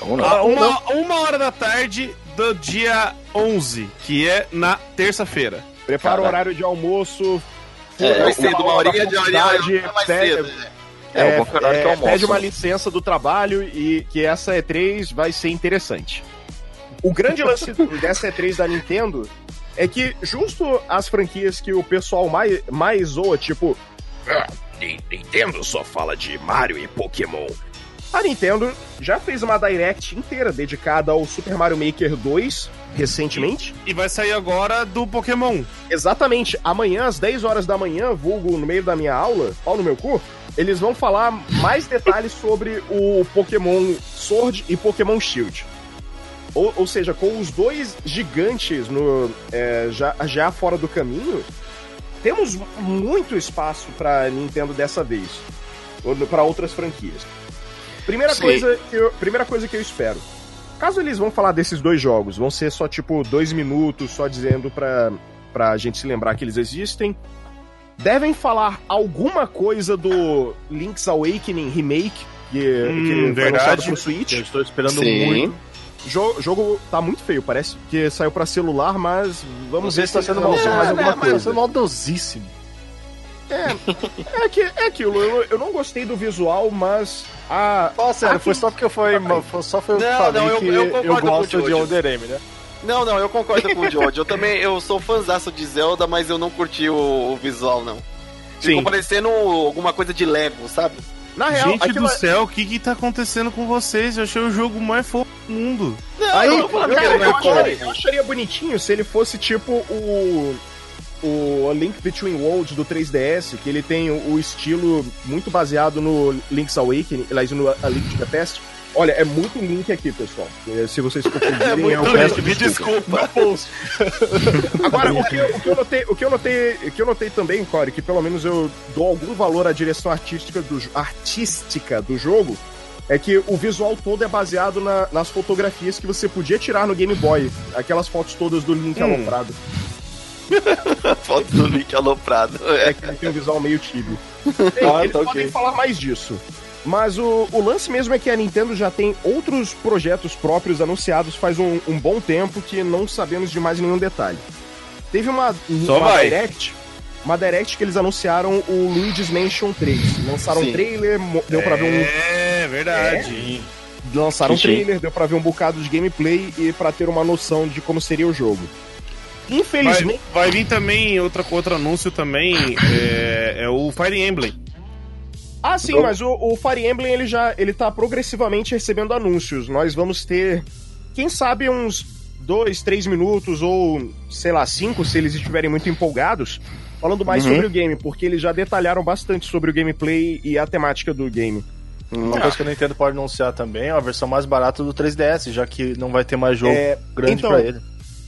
Ah, uma, uma hora da tarde do dia 11, que é na terça-feira. Prepara o horário de almoço. É, vai ser uma de uma hora horinha de horinha mais pede- cedo. né? É, o bom que é horário almoço. pede uma licença do trabalho e que essa E3 vai ser interessante. O grande lance dessa E3 da Nintendo é que justo as franquias que o pessoal mais, mais zoa, tipo, "Ah, Ni- Nintendo só fala de Mario e Pokémon. A Nintendo já fez uma Direct inteira dedicada ao Super Mario Maker 2 recentemente. E vai sair agora do Pokémon. Exatamente. Amanhã, às 10 horas da manhã, vulgo no meio da minha aula, pau no meu cu, eles vão falar mais detalhes sobre o Pokémon Sword e Pokémon Shield. Ou, ou seja, com os dois gigantes no, é, já, já fora do caminho, temos muito espaço pra Nintendo dessa vez. Ou para outras franquias. Primeira Sim. coisa, que eu, primeira coisa que eu espero. Caso eles vão falar desses dois jogos, vão ser só tipo dois minutos, só dizendo pra, pra gente se lembrar que eles existem. Devem falar alguma coisa do Link's Awakening Remake, que, Hum, que foi verdade. lançado pro Switch. Eu estou esperando Sim. muito. O jo- jogo tá muito feio, parece que saiu pra celular, mas vamos ver se tá se sendo mal, mais mas alguma tá coisa. sendo maldosíssimo. É, que, é aquilo, eu, eu não gostei do visual, mas a, Ó, sério, Ah, foi que- só porque foi, foi só foi eu que Não, falei não, eu- que eu o gosto de. Elder M, né? Não, não, eu concordo com o George. Eu também, eu sou fãzaço de Zelda, mas eu não curti o, o visual, não. Ficou Sim. parecendo alguma coisa de Lego, sabe? na real, Gente aquilo do é- céu, o que que tá acontecendo com vocês? Eu achei o jogo mais fofo do mundo. Não, Aí, eu não eu, que ele não eu é acharia, eu acharia bonitinho se ele fosse tipo o. O Link Between Worlds do 3DS, que ele tem o, o estilo muito baseado no Link's Awakening, aliás, no A Link to the Past. Olha, é muito Link aqui, pessoal. É, Se vocês confundirem, É eu peço Link, me desculpa. Agora, o que, o que eu notei, o que eu notei, o que eu notei também, Corey, que pelo menos eu dou algum valor à direção artística do, artística do jogo, é que o visual todo é baseado na- nas fotografias que você podia tirar no Game Boy. Aquelas fotos todas do Link Hum. aloprado. Foto do Link aloprado. É É. que ele tem um visual meio tibio. Bem, Ah, eles tá podem ok. falar mais disso. Mas o, o lance mesmo é que a Nintendo já tem outros projetos próprios anunciados faz um, um bom tempo que não sabemos de mais nenhum detalhe. Teve uma, Só uma vai. Direct, uma Direct que eles anunciaram o Luigi's Mansion 3. Lançaram Sim. um trailer, deu pra ver É, verdade. um lançaram um Sim. trailer, deu pra ver um bocado de gameplay e pra ter uma noção de como seria o jogo. Vai, Infelizmente, vai vir também outra, outro anúncio também, é, é o Fire Emblem. Ah, sim, mas o, o Fire Emblem ele já ele tá progressivamente recebendo anúncios. Nós vamos ter, quem sabe, uns dois, três minutos ou, sei lá, cinco, se eles estiverem muito empolgados, falando mais Uhum. sobre o game, porque eles já detalharam bastante sobre o gameplay e a temática do game. Uma coisa que a Nintendo pode anunciar também é a versão mais barata do 3DS, já que não vai ter mais jogo É, grande então, pra ele.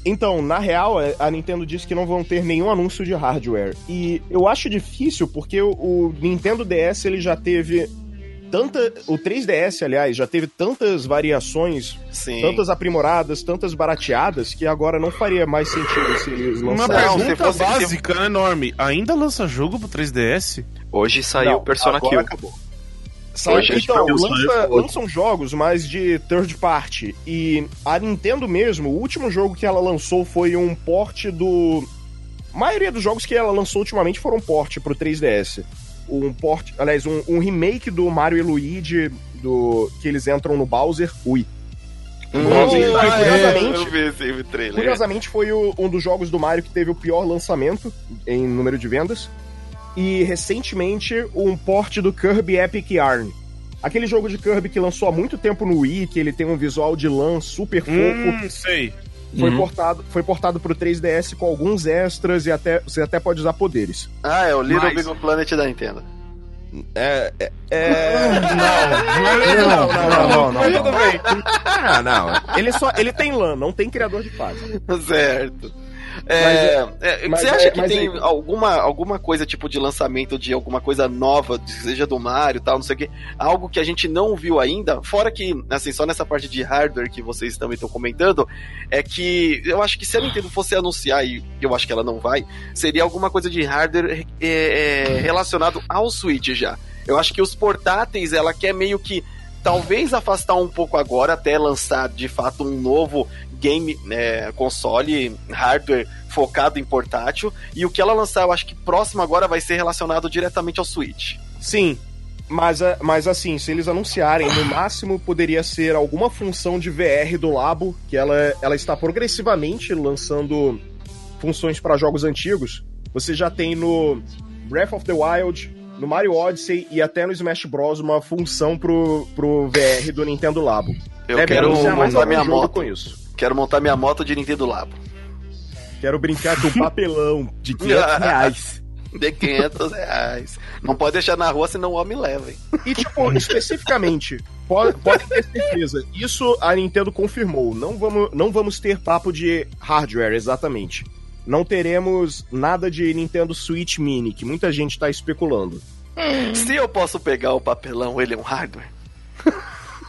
Então, na real, é, a Nintendo disse que não vão ter nenhum anúncio de hardware. E eu acho difícil porque o, Nintendo DS ele já teve tanta. O 3DS, aliás, já teve tantas variações, Sim. tantas aprimoradas, tantas barateadas, que agora não faria mais sentido se eles Uma lançassem. Se pergunta básica, enorme. Ainda lança jogo pro 3DS? Hoje saiu Não, o Persona agora Kill. acabou. Sabe, então, lança- lançam jogos mais de third party. E a Nintendo mesmo, o último jogo que ela lançou foi um port do. A maioria dos jogos que ela lançou ultimamente foram port pro 3DS. Um port, aliás, um, um remake do Mario e Luigi, do, que eles entram no Bowser, Wii. Ah, é, curiosamente. Curiosamente, foi o- um dos jogos do Mario que teve o pior lançamento em número de vendas. E recentemente, um port do Kirby Epic Yarn. Aquele jogo de Kirby que lançou há muito tempo no Wii, que ele tem um visual de lã super fofo, Hum, sei. foi, Uhum. portado, foi portado pro 3DS com alguns extras e até você até pode usar poderes. Ah, é o Little Mas- Big Planet da Nintendo. É. é, é... Não, não, não, não, não, Tudo não. bem. Ah, não. Ele, só, ele tem lã, não tem criador de fase. Certo. É, é, mas você é- acha que mas tem é- alguma, alguma coisa tipo de lançamento de alguma coisa nova, seja do Mario e tal, não sei o que, algo que a gente não viu ainda? Fora que, assim, só nessa parte de hardware que vocês também estão comentando, é que eu acho que se a Nintendo fosse anunciar, e eu acho que ela não vai, seria alguma coisa de hardware é, é, relacionado ao Switch já. Eu acho que os portáteis, ela quer meio que talvez afastar um pouco agora até lançar de fato um novo game né, console hardware focado em portátil e o que ela lançar eu acho que próximo agora vai ser relacionado diretamente ao Switch Sim, mas, a- mas assim, se eles anunciarem, no máximo poderia ser alguma função de VR do Labo, que ela, ela está progressivamente lançando funções para jogos antigos. Você já tem no Breath of the Wild, no Mario Odyssey e até no Smash Bros. uma função pro, pro VR do Nintendo Labo. eu Devem quero mais montar minha moto com isso. quero montar minha moto de Nintendo Labo Quero brincar com papelão de 500 reais. de 500 reais não pode deixar na rua senão o homem leva hein? E, tipo, especificamente, pode, pode ter certeza. Isso a Nintendo confirmou. Não vamos, não vamos ter papo de hardware, exatamente. Não teremos nada de Nintendo Switch Mini, que muita gente tá especulando. se eu posso pegar o papelão ele é um hardware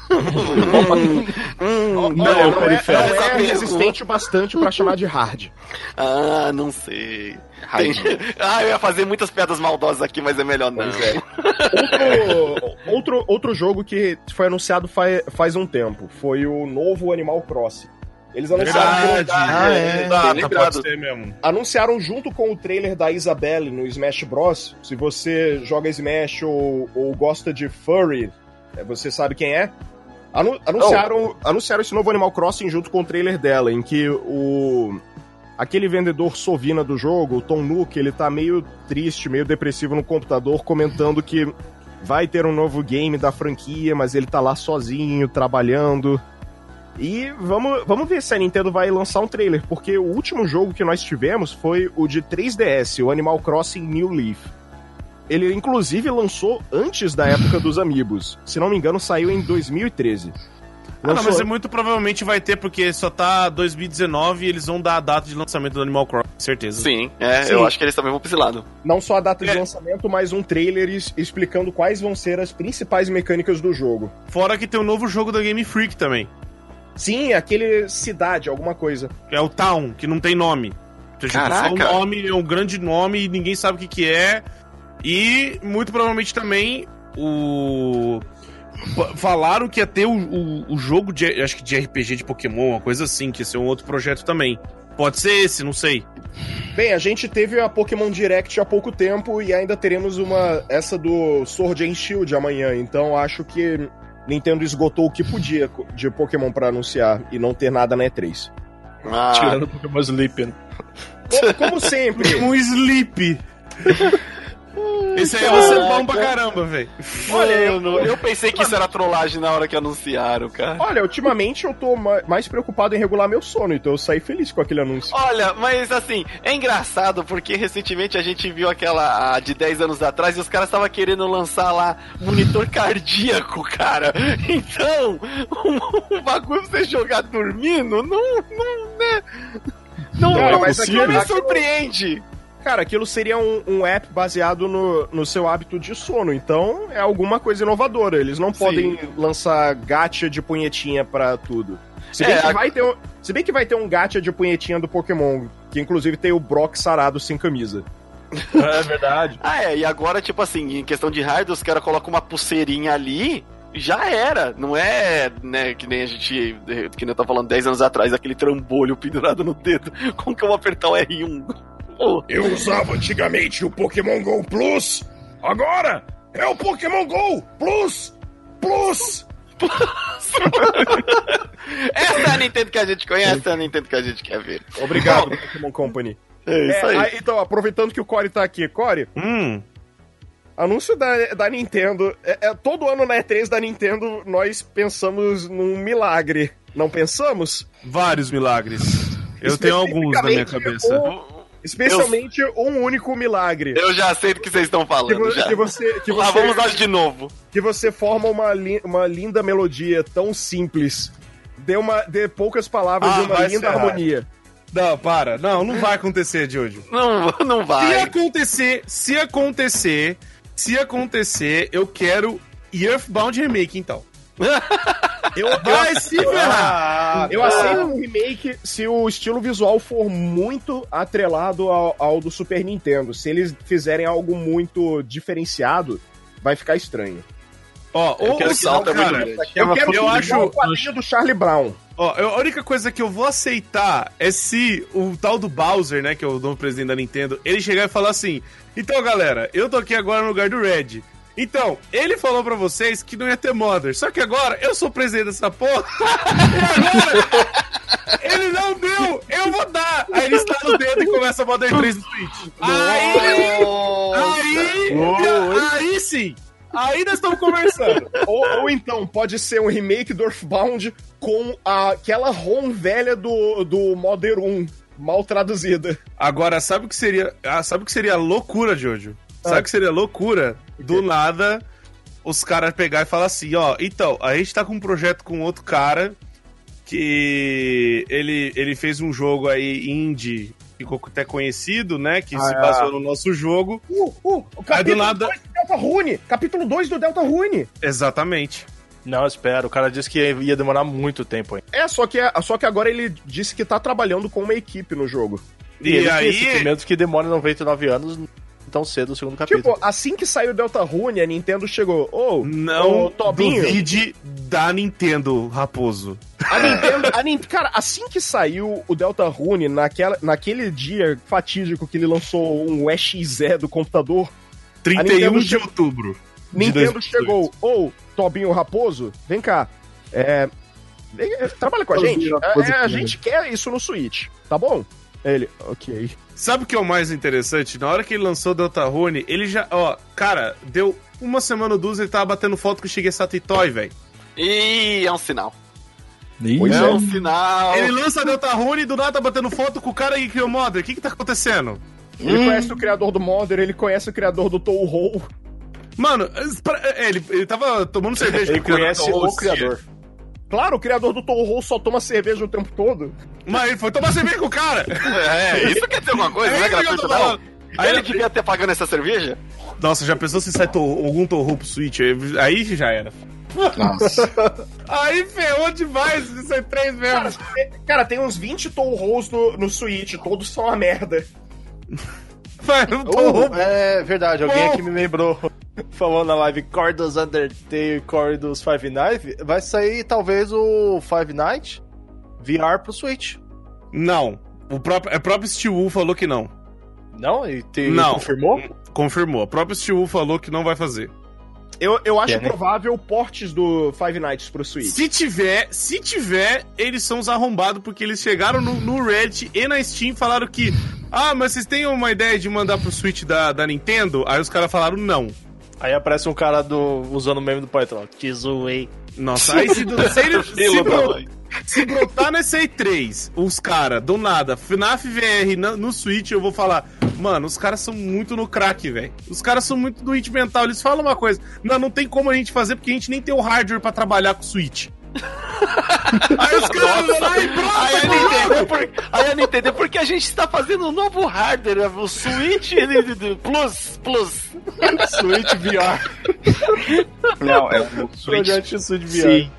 Hum, não, não, não, é, não é pergunta- resistente o bastante pra chamar de hard. ah não sei Tem- ah eu ia fazer muitas piadas maldosas aqui mas é melhor não Pois é. Outro, outro, outro jogo que foi anunciado faz, faz um tempo foi o novo Animal Crossing. Eles anunciaram Verdade. Ah, é, é, data, lembrado. pode ser mesmo. anunciaram junto com o trailer da Isabelle no Smash Bros. Se você joga Smash ou, ou gosta de furry, é, você sabe quem é. Anu- anunciaram, anunciaram esse novo Animal Crossing junto com o trailer dela, em que o aquele vendedor sovina do jogo, o Tom Nook, ele tá meio triste, meio depressivo no computador, comentando que vai ter um novo game da franquia, mas ele tá lá sozinho, trabalhando. E vamos, vamos ver se a Nintendo vai lançar um trailer, porque o último jogo que nós tivemos foi o de 3DS, o Animal Crossing New Leaf. Ele, inclusive, lançou antes da época dos Amiibos. Se não me engano, saiu em 2013. Ah, não, mas é muito provavelmente vai ter, porque só tá 2019 e eles vão dar a data de lançamento do Animal Crossing, certeza. Sim, é, Sim. eu acho que eles também vão pra esse lado. Não só a data de É. lançamento, mas um trailer explicando quais vão ser as principais mecânicas do jogo. Fora que tem um novo jogo da Game Freak também. Sim, aquele cidade, alguma coisa. É o Town, que não tem nome. Tipo, só Caraca. o nome é um grande nome e ninguém sabe o que, que é. E muito provavelmente também o. Falaram que ia ter o, o, o jogo de. Acho que de RPG de Pokémon, uma coisa assim, que ia ser um outro projeto também. Pode ser esse, não sei. Bem, a gente teve a Pokémon Direct há pouco tempo e ainda teremos uma essa do Sword and Shield amanhã, então acho que Nintendo esgotou o que podia de Pokémon pra anunciar e não ter nada na E3. Ah, Tirando o Pokémon Sleep. né? Como, como sempre, Um Sleep. Esse aí vai ser bom pra caramba, velho. olha, eu, eu pensei que isso era trollagem na hora que anunciaram, cara. olha, ultimamente eu tô ma- mais preocupado em regular meu sono, então eu saí feliz com aquele anúncio. Olha, mas assim, é engraçado porque recentemente a gente viu aquela a de 10 anos atrás e os caras estavam querendo lançar lá monitor cardíaco, cara. Então, um, um bagulho pra você jogar dormindo, não, não, né? Não, Cara, não, mas não aquilo- me surpreende. Cara, aquilo seria um, um app baseado no, no seu hábito de sono. Então, é alguma coisa inovadora. Eles não podem lançar gacha de punhetinha pra tudo. Se bem, É, que a- vai ter um, se bem que vai ter um gacha de punhetinha do Pokémon, que inclusive tem o Brock sarado sem camisa. É verdade. Ah, é, e agora, tipo assim, em questão de hardware, os caras colocam uma pulseirinha ali, já era. Não é, né, que nem a gente, que nem eu tava falando 10 anos atrás, aquele trambolho pendurado no dedo. Como que eu vou apertar o R1? Pô, Eu usava antigamente o Pokémon GO Plus. Agora é o Pokémon GO Plus. Plus. essa é a Nintendo que a gente conhece, essa é a Nintendo que a gente quer ver. Obrigado, Pokémon Company. É isso É, aí. aí, então, aproveitando que o Core tá aqui, Core, Hum. anúncio da, da Nintendo. É, é, todo ano na E3 da Nintendo nós pensamos num milagre. Não pensamos? Vários milagres. Eu tenho alguns na minha cabeça. Especialmente um único milagre. Eu já sei do que vocês estão Que, falando, vo- já. que você, que, Lá você, vamos nós de novo. que você forma uma, li- uma linda melodia tão simples. Dê, uma, dê poucas palavras Ah, e uma linda harmonia. Não, para. Não, não vai acontecer, Jojo. Não, não Se vai. acontecer, se acontecer, se acontecer, eu quero Earthbound Remake, então. Eu, eu, Vai se ferrar! Ah, eu aceito um remake se o estilo visual for muito atrelado ao, ao do Super Nintendo. Se eles fizerem algo muito diferenciado, vai ficar estranho. Ó, ou, quero ou que salta cara, muito grande. Eu quero eu acho- o quadrinho do Charlie Brown. ó, eu- a única coisa que eu vou aceitar é se o tal do Bowser, né, que é o novo presidente da Nintendo, ele chegar e falar assim: "Então, galera, eu tô aqui agora no lugar do Red. Então, ele falou pra vocês que não ia ter modder. Só que agora eu sou presidente dessa porra. e agora ele não deu, eu vou dar. Aí ele estala o dedo e começa a Modern 3 no Switch. Aí, aí, aí sim. Aí nós estamos conversando. ou, ou então, pode ser um remake do Earthbound com a- aquela ROM velha do, do Modern 1, mal traduzida. Agora, sabe o que seria. ah, sabe o que seria loucura, Jojo? Sabe o que seria loucura? Do nada, os caras pegar e falar assim, ó, então, a gente tá com um projeto com outro cara que ele, ele fez um jogo aí indie, ficou até conhecido, né? Que se Ah, baseou no nosso jogo. Uh, uh, o Aí do capítulo nada- 2 do Delta Rune! Capítulo 2 do Delta Rune! Exatamente. Não, espera. O cara disse que ia demorar muito tempo ainda. É, só que, é, só que agora ele disse que tá trabalhando com uma equipe no jogo. E, ele aí. disse que mesmo que demore 99 anos, tão cedo o segundo capítulo. Tipo, assim que saiu o Delta Rune, a Nintendo chegou. Ô, Não Tobinho. duvide da Nintendo, Raposo. A Nintendo, a Nin- cara, assim que saiu o Delta Rune, naquela, naquele dia fatídico que ele lançou um EXE do computador, 31 Nintendo de outubro. Nintendo 2018. chegou. Ô, Tobinho Raposo, vem cá. É. é, trabalha com a gente. É, é, a gente quer isso no Switch, tá bom? Ele, ok. Sabe o que é o mais interessante? Na hora que ele lançou Deltarune, ele já. Ó, cara, deu uma semana ou duas ele tava batendo foto com o Shigesato Itoi, velho. Ih, é um sinal. Pois é é. um sinal. Ele lança Deltarune e do nada tá batendo foto com o cara que criou o Modder. O que que tá acontecendo? Ele conhece o criador do Modder, ele conhece o criador do Touhou. Mano, pra- é, ele, ele tava tomando cerveja Ele conhece o criador. Claro, o criador do Touhou só toma cerveja o tempo todo. Mas ele foi tomar cerveja com o cara. É, isso quer dizer alguma coisa, É não é isso que eu gratuito não. Aí Ele devia ter pagando essa cerveja? Nossa, já pensou se sai to- algum Torro pro Switch? Aí já era. Nossa. Aí ferrou demais, isso é três mesmo. Cara, tem uns 20 Touhous no, no Switch, todos são uma merda. Vai, um Oh, é verdade, alguém Bom. aqui me lembrou. Falou na live Core dos Undertale, Core dos Five Nights. Vai sair talvez o Five Nights VR pro Switch. Não. O próprio, a própria Steel Wool falou que não. Não? E te, Não. confirmou? Confirmou. A própria Steel Wool falou que não vai fazer. Eu, eu acho É, né? provável portes do Five Nights pro Switch. Se tiver, se tiver, eles são os arrombados, porque eles chegaram no, no Reddit e na Steam e falaram que. Ah, mas vocês têm uma ideia de mandar pro Switch da, da Nintendo? Aí os caras falaram não. Aí aparece um cara do, usando o meme do Python. Te zoei. Nossa, aí se, se, ele, se, bro- se brotar nesse E3, os caras, do nada, FNAF VR na- no Switch, eu vou falar, mano, os caras são muito no crack, velho. Os caras são muito doente mental. Eles falam uma coisa, não, não tem como a gente fazer porque a gente nem tem o hardware pra trabalhar com o Switch. aí os caras vão lá e Aí a brota, Nintendo, É por- Aí a Nintendo, é porque a gente está fazendo um novo hardware, é o Switch Plus, Plus. Switch VR. Não, é o Switch. Project Switch VR. Sim.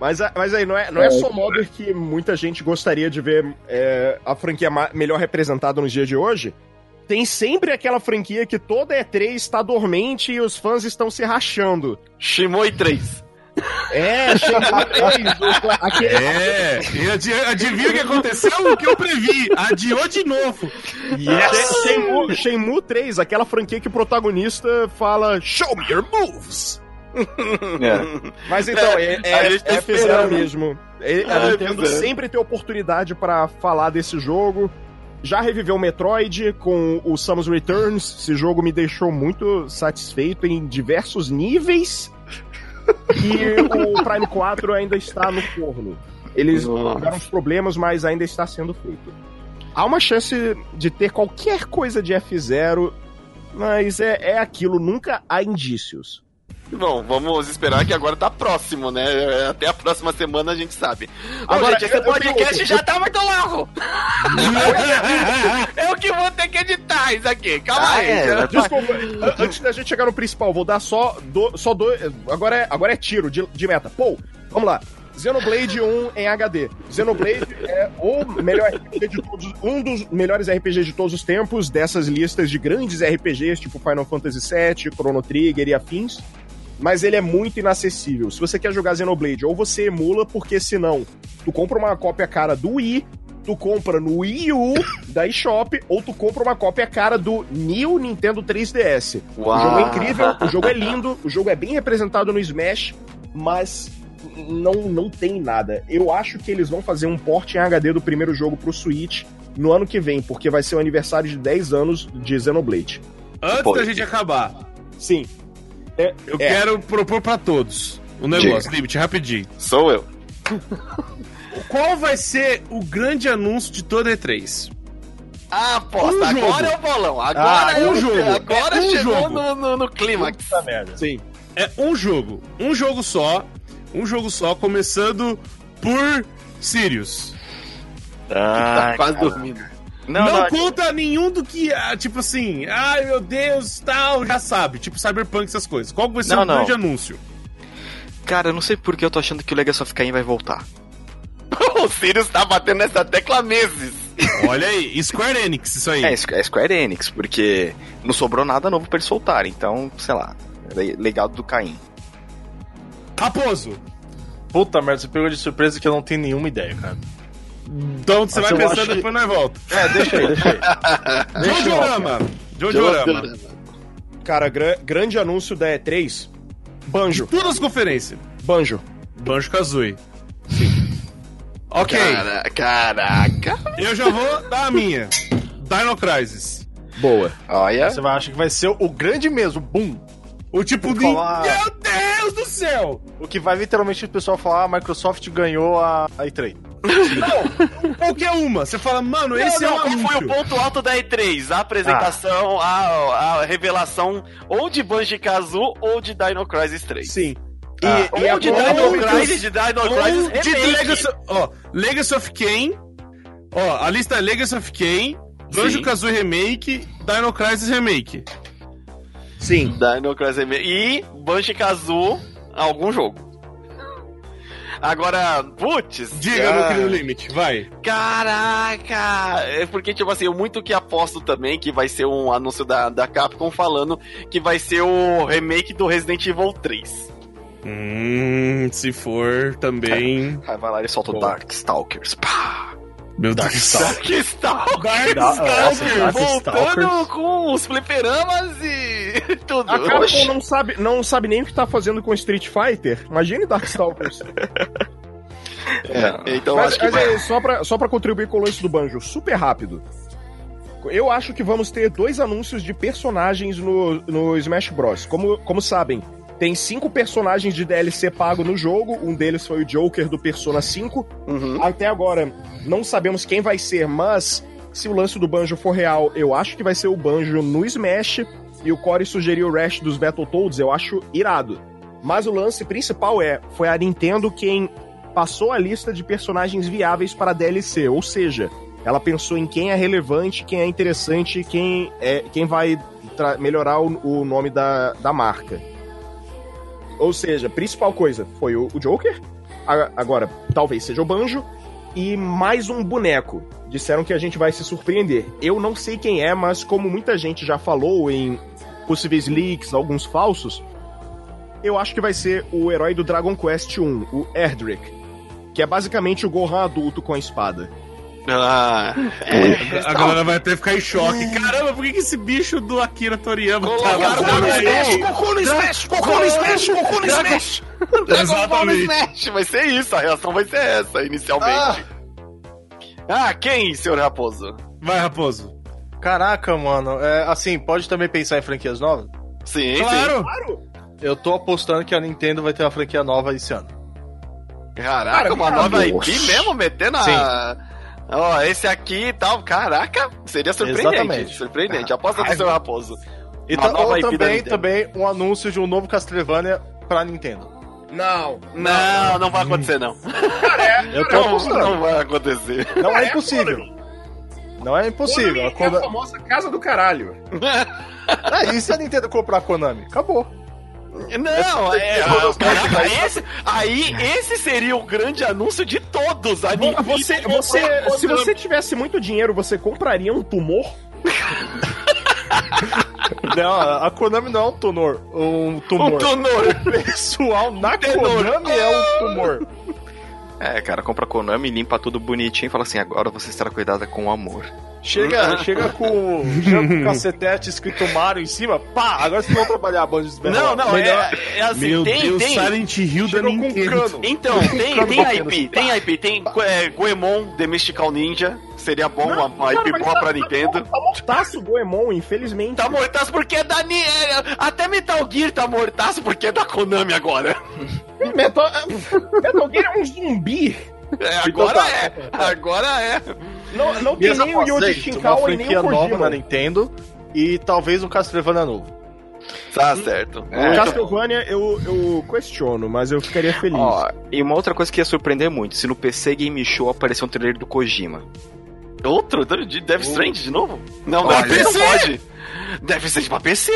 Mas, a- mas aí, não é, não é só Modder que muita gente gostaria de ver é, a franquia melhor representada nos dias de hoje. Tem sempre aquela franquia que toda E3 está dormente e os fãs estão se rachando. Shimoi 3. É, Shenmue 3, o- aquele, É, adi- adivinha o que aconteceu? O que eu previ. Adiou de novo. Yes! Shenmue, Shenmue 3, aquela franquia que o protagonista fala Show me your moves! É. Mas então, é, é, a gente tá é F0 esperando. mesmo. É- A Ah, Nintendo F0. sempre tem oportunidade pra falar desse jogo. Já reviveu o Metroid com o Samus Returns. Esse jogo me deixou muito satisfeito em diversos níveis. E o Prime 4 ainda está no forno. Eles tiveram problemas, mas ainda está sendo feito. Há uma chance de ter qualquer coisa de F0, mas é, é aquilo, nunca há indícios. Bom, vamos esperar que agora tá próximo, né? Até a próxima semana a gente sabe. Bom, Agora, gente, esse eu- eu podcast tenho- já tá muito longo. eu que vou ter que editar isso aqui. Calma Ah, aí. é, vai- Desculpa, an- antes da gente chegar no principal, vou dar só, do, só dois. Agora é, agora é tiro de, de meta. Pô, vamos lá. Xenoblade 1 em HD. Xenoblade é o melhor RPG de todos, um dos melhores RPGs de todos os tempos, dessas listas de grandes RPGs, tipo Final Fantasy VII, Chrono Trigger e afins. Mas ele é muito inacessível. Se você quer jogar Xenoblade, ou você emula, porque senão tu compra uma cópia cara do Wii, tu compra no Wii U da eShop, ou tu compra uma cópia cara do New Nintendo 3DS. O jogo é incrível, o jogo é lindo, o jogo é bem representado no Smash, mas não, não tem nada. Eu acho que eles vão fazer um port em HD do primeiro jogo pro Switch no ano que vem, porque vai ser o aniversário de 10 anos de Xenoblade. Antes Pô. da gente acabar, Sim. Eu É. quero propor pra todos um negócio, Limite, rapidinho. Sou eu. Qual vai ser o grande anúncio de toda E3? Ah, aposta, Um jogo. agora é o bolão. Agora Ah, é um o jogo. Agora É um chegou jogo. no, no, no clímax. Puta merda. Sim. É um jogo. Um jogo só. Um jogo só, começando por Sirius. Tá Ah, quase cara. dormindo. Não, Não, não, conta nenhum do que, ah, tipo assim, ai meu Deus, tal, já sabe. Tipo Cyberpunk, essas coisas. Qual que vai ser Não, o não. grande anúncio? cara, eu não sei por que eu tô achando que o Legacy of Kain vai voltar. o Sirius tá batendo nessa tecla há meses. Olha aí, Square Enix, isso aí. É, é Square Enix, porque não sobrou nada novo pra eles soltarem, então, sei lá, le- legado do Caim. Raposo. Puta merda, você pegou de surpresa que eu não tenho nenhuma ideia, cara. Então você Mas vai pensando, acho que- depois nós volta. É, deixa aí, deixa aí. Jojo-rama. Jojo-rama. Cara, gra- grande anúncio da E3. Banjo. Todas as conferências. Banjo. Banjo-Kazooie. Ok, Cara, caraca. eu já vou dar a minha. Dino Crisis. Boa. Olha. Você vai achar que vai ser o grande mesmo, boom. O tipo de... falar- Meu Deus do céu! O que vai literalmente o pessoal falar, a Microsoft ganhou a, a E3. Qualquer uma. Você fala, mano, esse não, é não, o qual foi o ponto alto da E3? A apresentação, a, a revelação ou de Banjo-Kazoo ou de Dino Crisis 3. Sim. Ah, E, e ou de Dino Crisis, de Dino Crisis de. Legacy, ó, Legacy of Kain. Ó, a lista é Legacy of Kain, Banjo-Kazooie Remake, Dino Crisis Remake. Sim. Dino Crisis. E Banjo-Kazoo, algum jogo. Agora, putz. Diga, ah, meu querido Limite, vai. Caraca! É porque, tipo assim, eu muito que aposto também que vai ser um anúncio da, da Capcom falando que vai ser o remake do Resident Evil 3. Hum, se for também. Aí vai lá e solta o. Darkstalkers. Pá! Meu Deus. Darkstalker! Darkstalker! Voltando Darkstalkers. com os fliperamas e tudo. A Capcom não sabe, não sabe nem o que tá fazendo com Street Fighter. Imagine Darkstalkers. É, então mas acho que mas vai. é, só, pra, só pra contribuir com o lance do Banjo, super rápido. Eu acho que vamos ter dois anúncios de personagens no, no Smash Bros. Como, como sabem, tem cinco personagens de DLC pago no jogo. Um deles foi o Joker do Persona 5. Uhum. Até agora, não sabemos quem vai ser, mas se o lance do Banjo for real, eu acho que vai ser o Banjo no Smash. E o Core sugeriu o Rash dos Battletoads, eu acho irado. Mas o lance principal é, foi a Nintendo quem passou a lista de personagens viáveis para DLC, ou seja, ela pensou em quem é relevante, quem é interessante, quem é quem vai melhorar o, o nome da, da marca. Ou seja, principal coisa foi o, o Joker, a- agora talvez seja o Banjo e mais um boneco. Disseram que a gente vai se surpreender. Eu não sei quem é, mas como muita gente já falou em possíveis leaks, alguns falsos, eu acho que vai ser o herói do Dragon Quest 1, o Erdrick, que é basicamente o Gohan adulto com a espada. Ah, A galera vai até ficar em choque. Caramba, por que, que esse bicho do Akira Toriyama tá lá? no Smash, Goku no Smash, Goku no Smash, Goku no Smash. Exatamente. Smash, vai ser isso, a reação vai ser essa, inicialmente. Ah, quem, senhor Raposo? Vai, Raposo. Caraca, mano. É, assim, pode também pensar em franquias novas? Sim, Claro. Eu tô apostando que a Nintendo vai ter uma franquia nova esse ano. sim. Caraca, uma nova IP mesmo, metendo a... Ó, esse aqui e tal, caraca, seria surpreendente. Exatamente. Surpreendente, aposta do seu Raposo. E nova ou também, também um anúncio de um novo Castlevania pra Nintendo. Não. Não, não vai acontecer, não. Eu tô Não, apostando. não vai acontecer. Não é impossível. Não é impossível. A Konami é a famosa casa do caralho. É, e se a Nintendo comprar a Konami? Acabou. Não, é. ah, Caraca, esse, aí esse seria o grande anúncio de todos. A Nintendo Você, você, se você tivesse muito dinheiro, você compraria um tumor? Não, a Konami não é um tumor. Um tumor. Um tumor. O pessoal na Tenor. Konami é um tumor. É, cara, compra a Konami, limpa tudo bonitinho e fala assim: agora você estará cuidada com amor. Chega, chega com, chega com o cacetete escrito Mario em cima, pá, agora vocês vão trabalhar a Banjo Não, não, é, é assim, Meu tem, Deus, tem. Silent Hill da um Nintendo. cano. Então, tem, tem IP, tem IP, tem é, Goemon The Mystical Ninja. Seria bom uma, uma IP boa pra Nintendo. Tá mortaço o Goemon, infelizmente. Tá mortaço porque é da Ni- é, Até Metal Gear tá mortaço porque é da Konami agora. Metal, Metal Gear é um zumbi. É, agora tá. é. Agora é. Não, não tem nem o uma Shinkawa e nem franquia o nova Kojima. na Nintendo e talvez um Castlevania novo. Tá certo. O Castlevania eu, eu questiono, mas eu ficaria feliz. Ó, e uma outra coisa que ia surpreender muito: se no PC Game Show aparecer um trailer do Kojima. Outro? De Death Strand de novo? Não, Olha, não pode. Deve ser pra PC.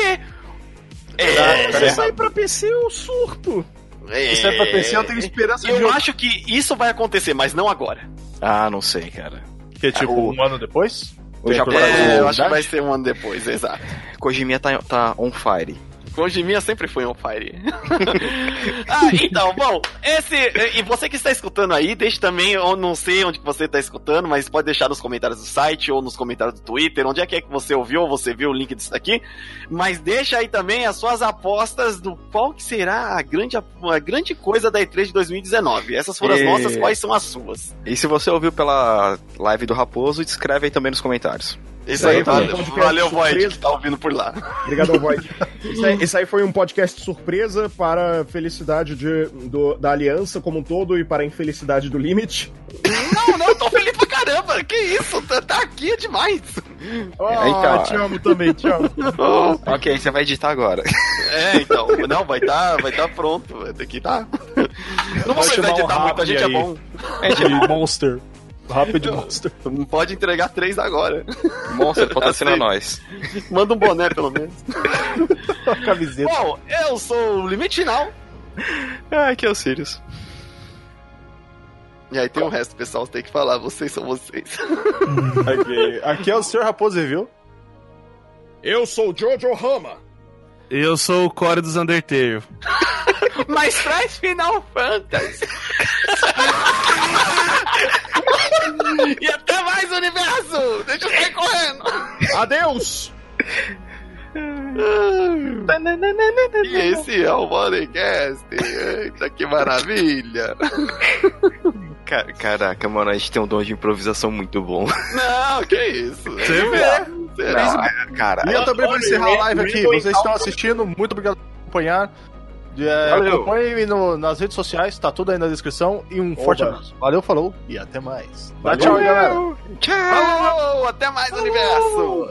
É, Se sair pra PC, eu surto. é, Isso é pra PC, eu tenho esperança de Eu acho que isso vai acontecer, mas não agora. Ah, não sei, cara. Que é tipo o- um ano depois? O Japão- É, eu acho que vai ser um ano depois, exato. Kojima tá, tá on fire. Kojiminha sempre foi on fire. ah, então, bom, esse. E você que está escutando aí, deixe também, eu não sei onde você está escutando, mas pode deixar nos comentários do site ou nos comentários do Twitter, onde é que é que você ouviu ou você viu o link disso daqui. Mas deixa aí também as suas apostas do qual que será a grande, a grande coisa da E3 de 2019. Essas foram as E- nossas, quais são as suas? E se você ouviu pela live do Raposo, escreve aí também nos comentários. Isso aí, aí foi um valeu, podcast valeu Void, que tá ouvindo por lá. Obrigado, Void. Isso aí, isso aí foi um podcast surpresa para a felicidade de, do- da aliança como um todo e para a infelicidade do Limite. Não, não, tô feliz pra caramba. Que isso, tá, tá aqui é demais. Ah, então. te amo também, te amo. Ok, você vai editar agora. É, então, não, vai tá, vai tá pronto, vai ter que tá. Não vou Vai precisar editar muito, a gente é aí. bom. De Monster. Rapid Monster. Não pode entregar três agora. Monster, patrocina Aceito. nós. Manda um boné, pelo menos. Camiseta. Bom, eu sou o Limite Final. Ah, aqui é o Sirius. E aí tem o resto, pessoal, você tem que falar, vocês são vocês. Ok. Aqui é o Sr. Raposo Review. Eu sou o Jojo Rama. Eu sou o Core dos Undertale. Mas traz Final Fantasy. e até mais, universo! Deixa eu sair correndo! Adeus! E esse é o Moneycast. Eita, que maravilha! Ca- Caraca, mano, a gente tem um dom de improvisação muito bom. Não, que isso? Você vê. Não, cara, E eu também vou encerrar a live aqui. Vocês estão assistindo, muito obrigado por acompanhar. É, Valeu. Acompanhe no- nas redes sociais, tá tudo aí na descrição. E um forte Oba. abraço. Valeu, falou e até mais. Dá Valeu. tchau galera. Falou! Até mais, universo!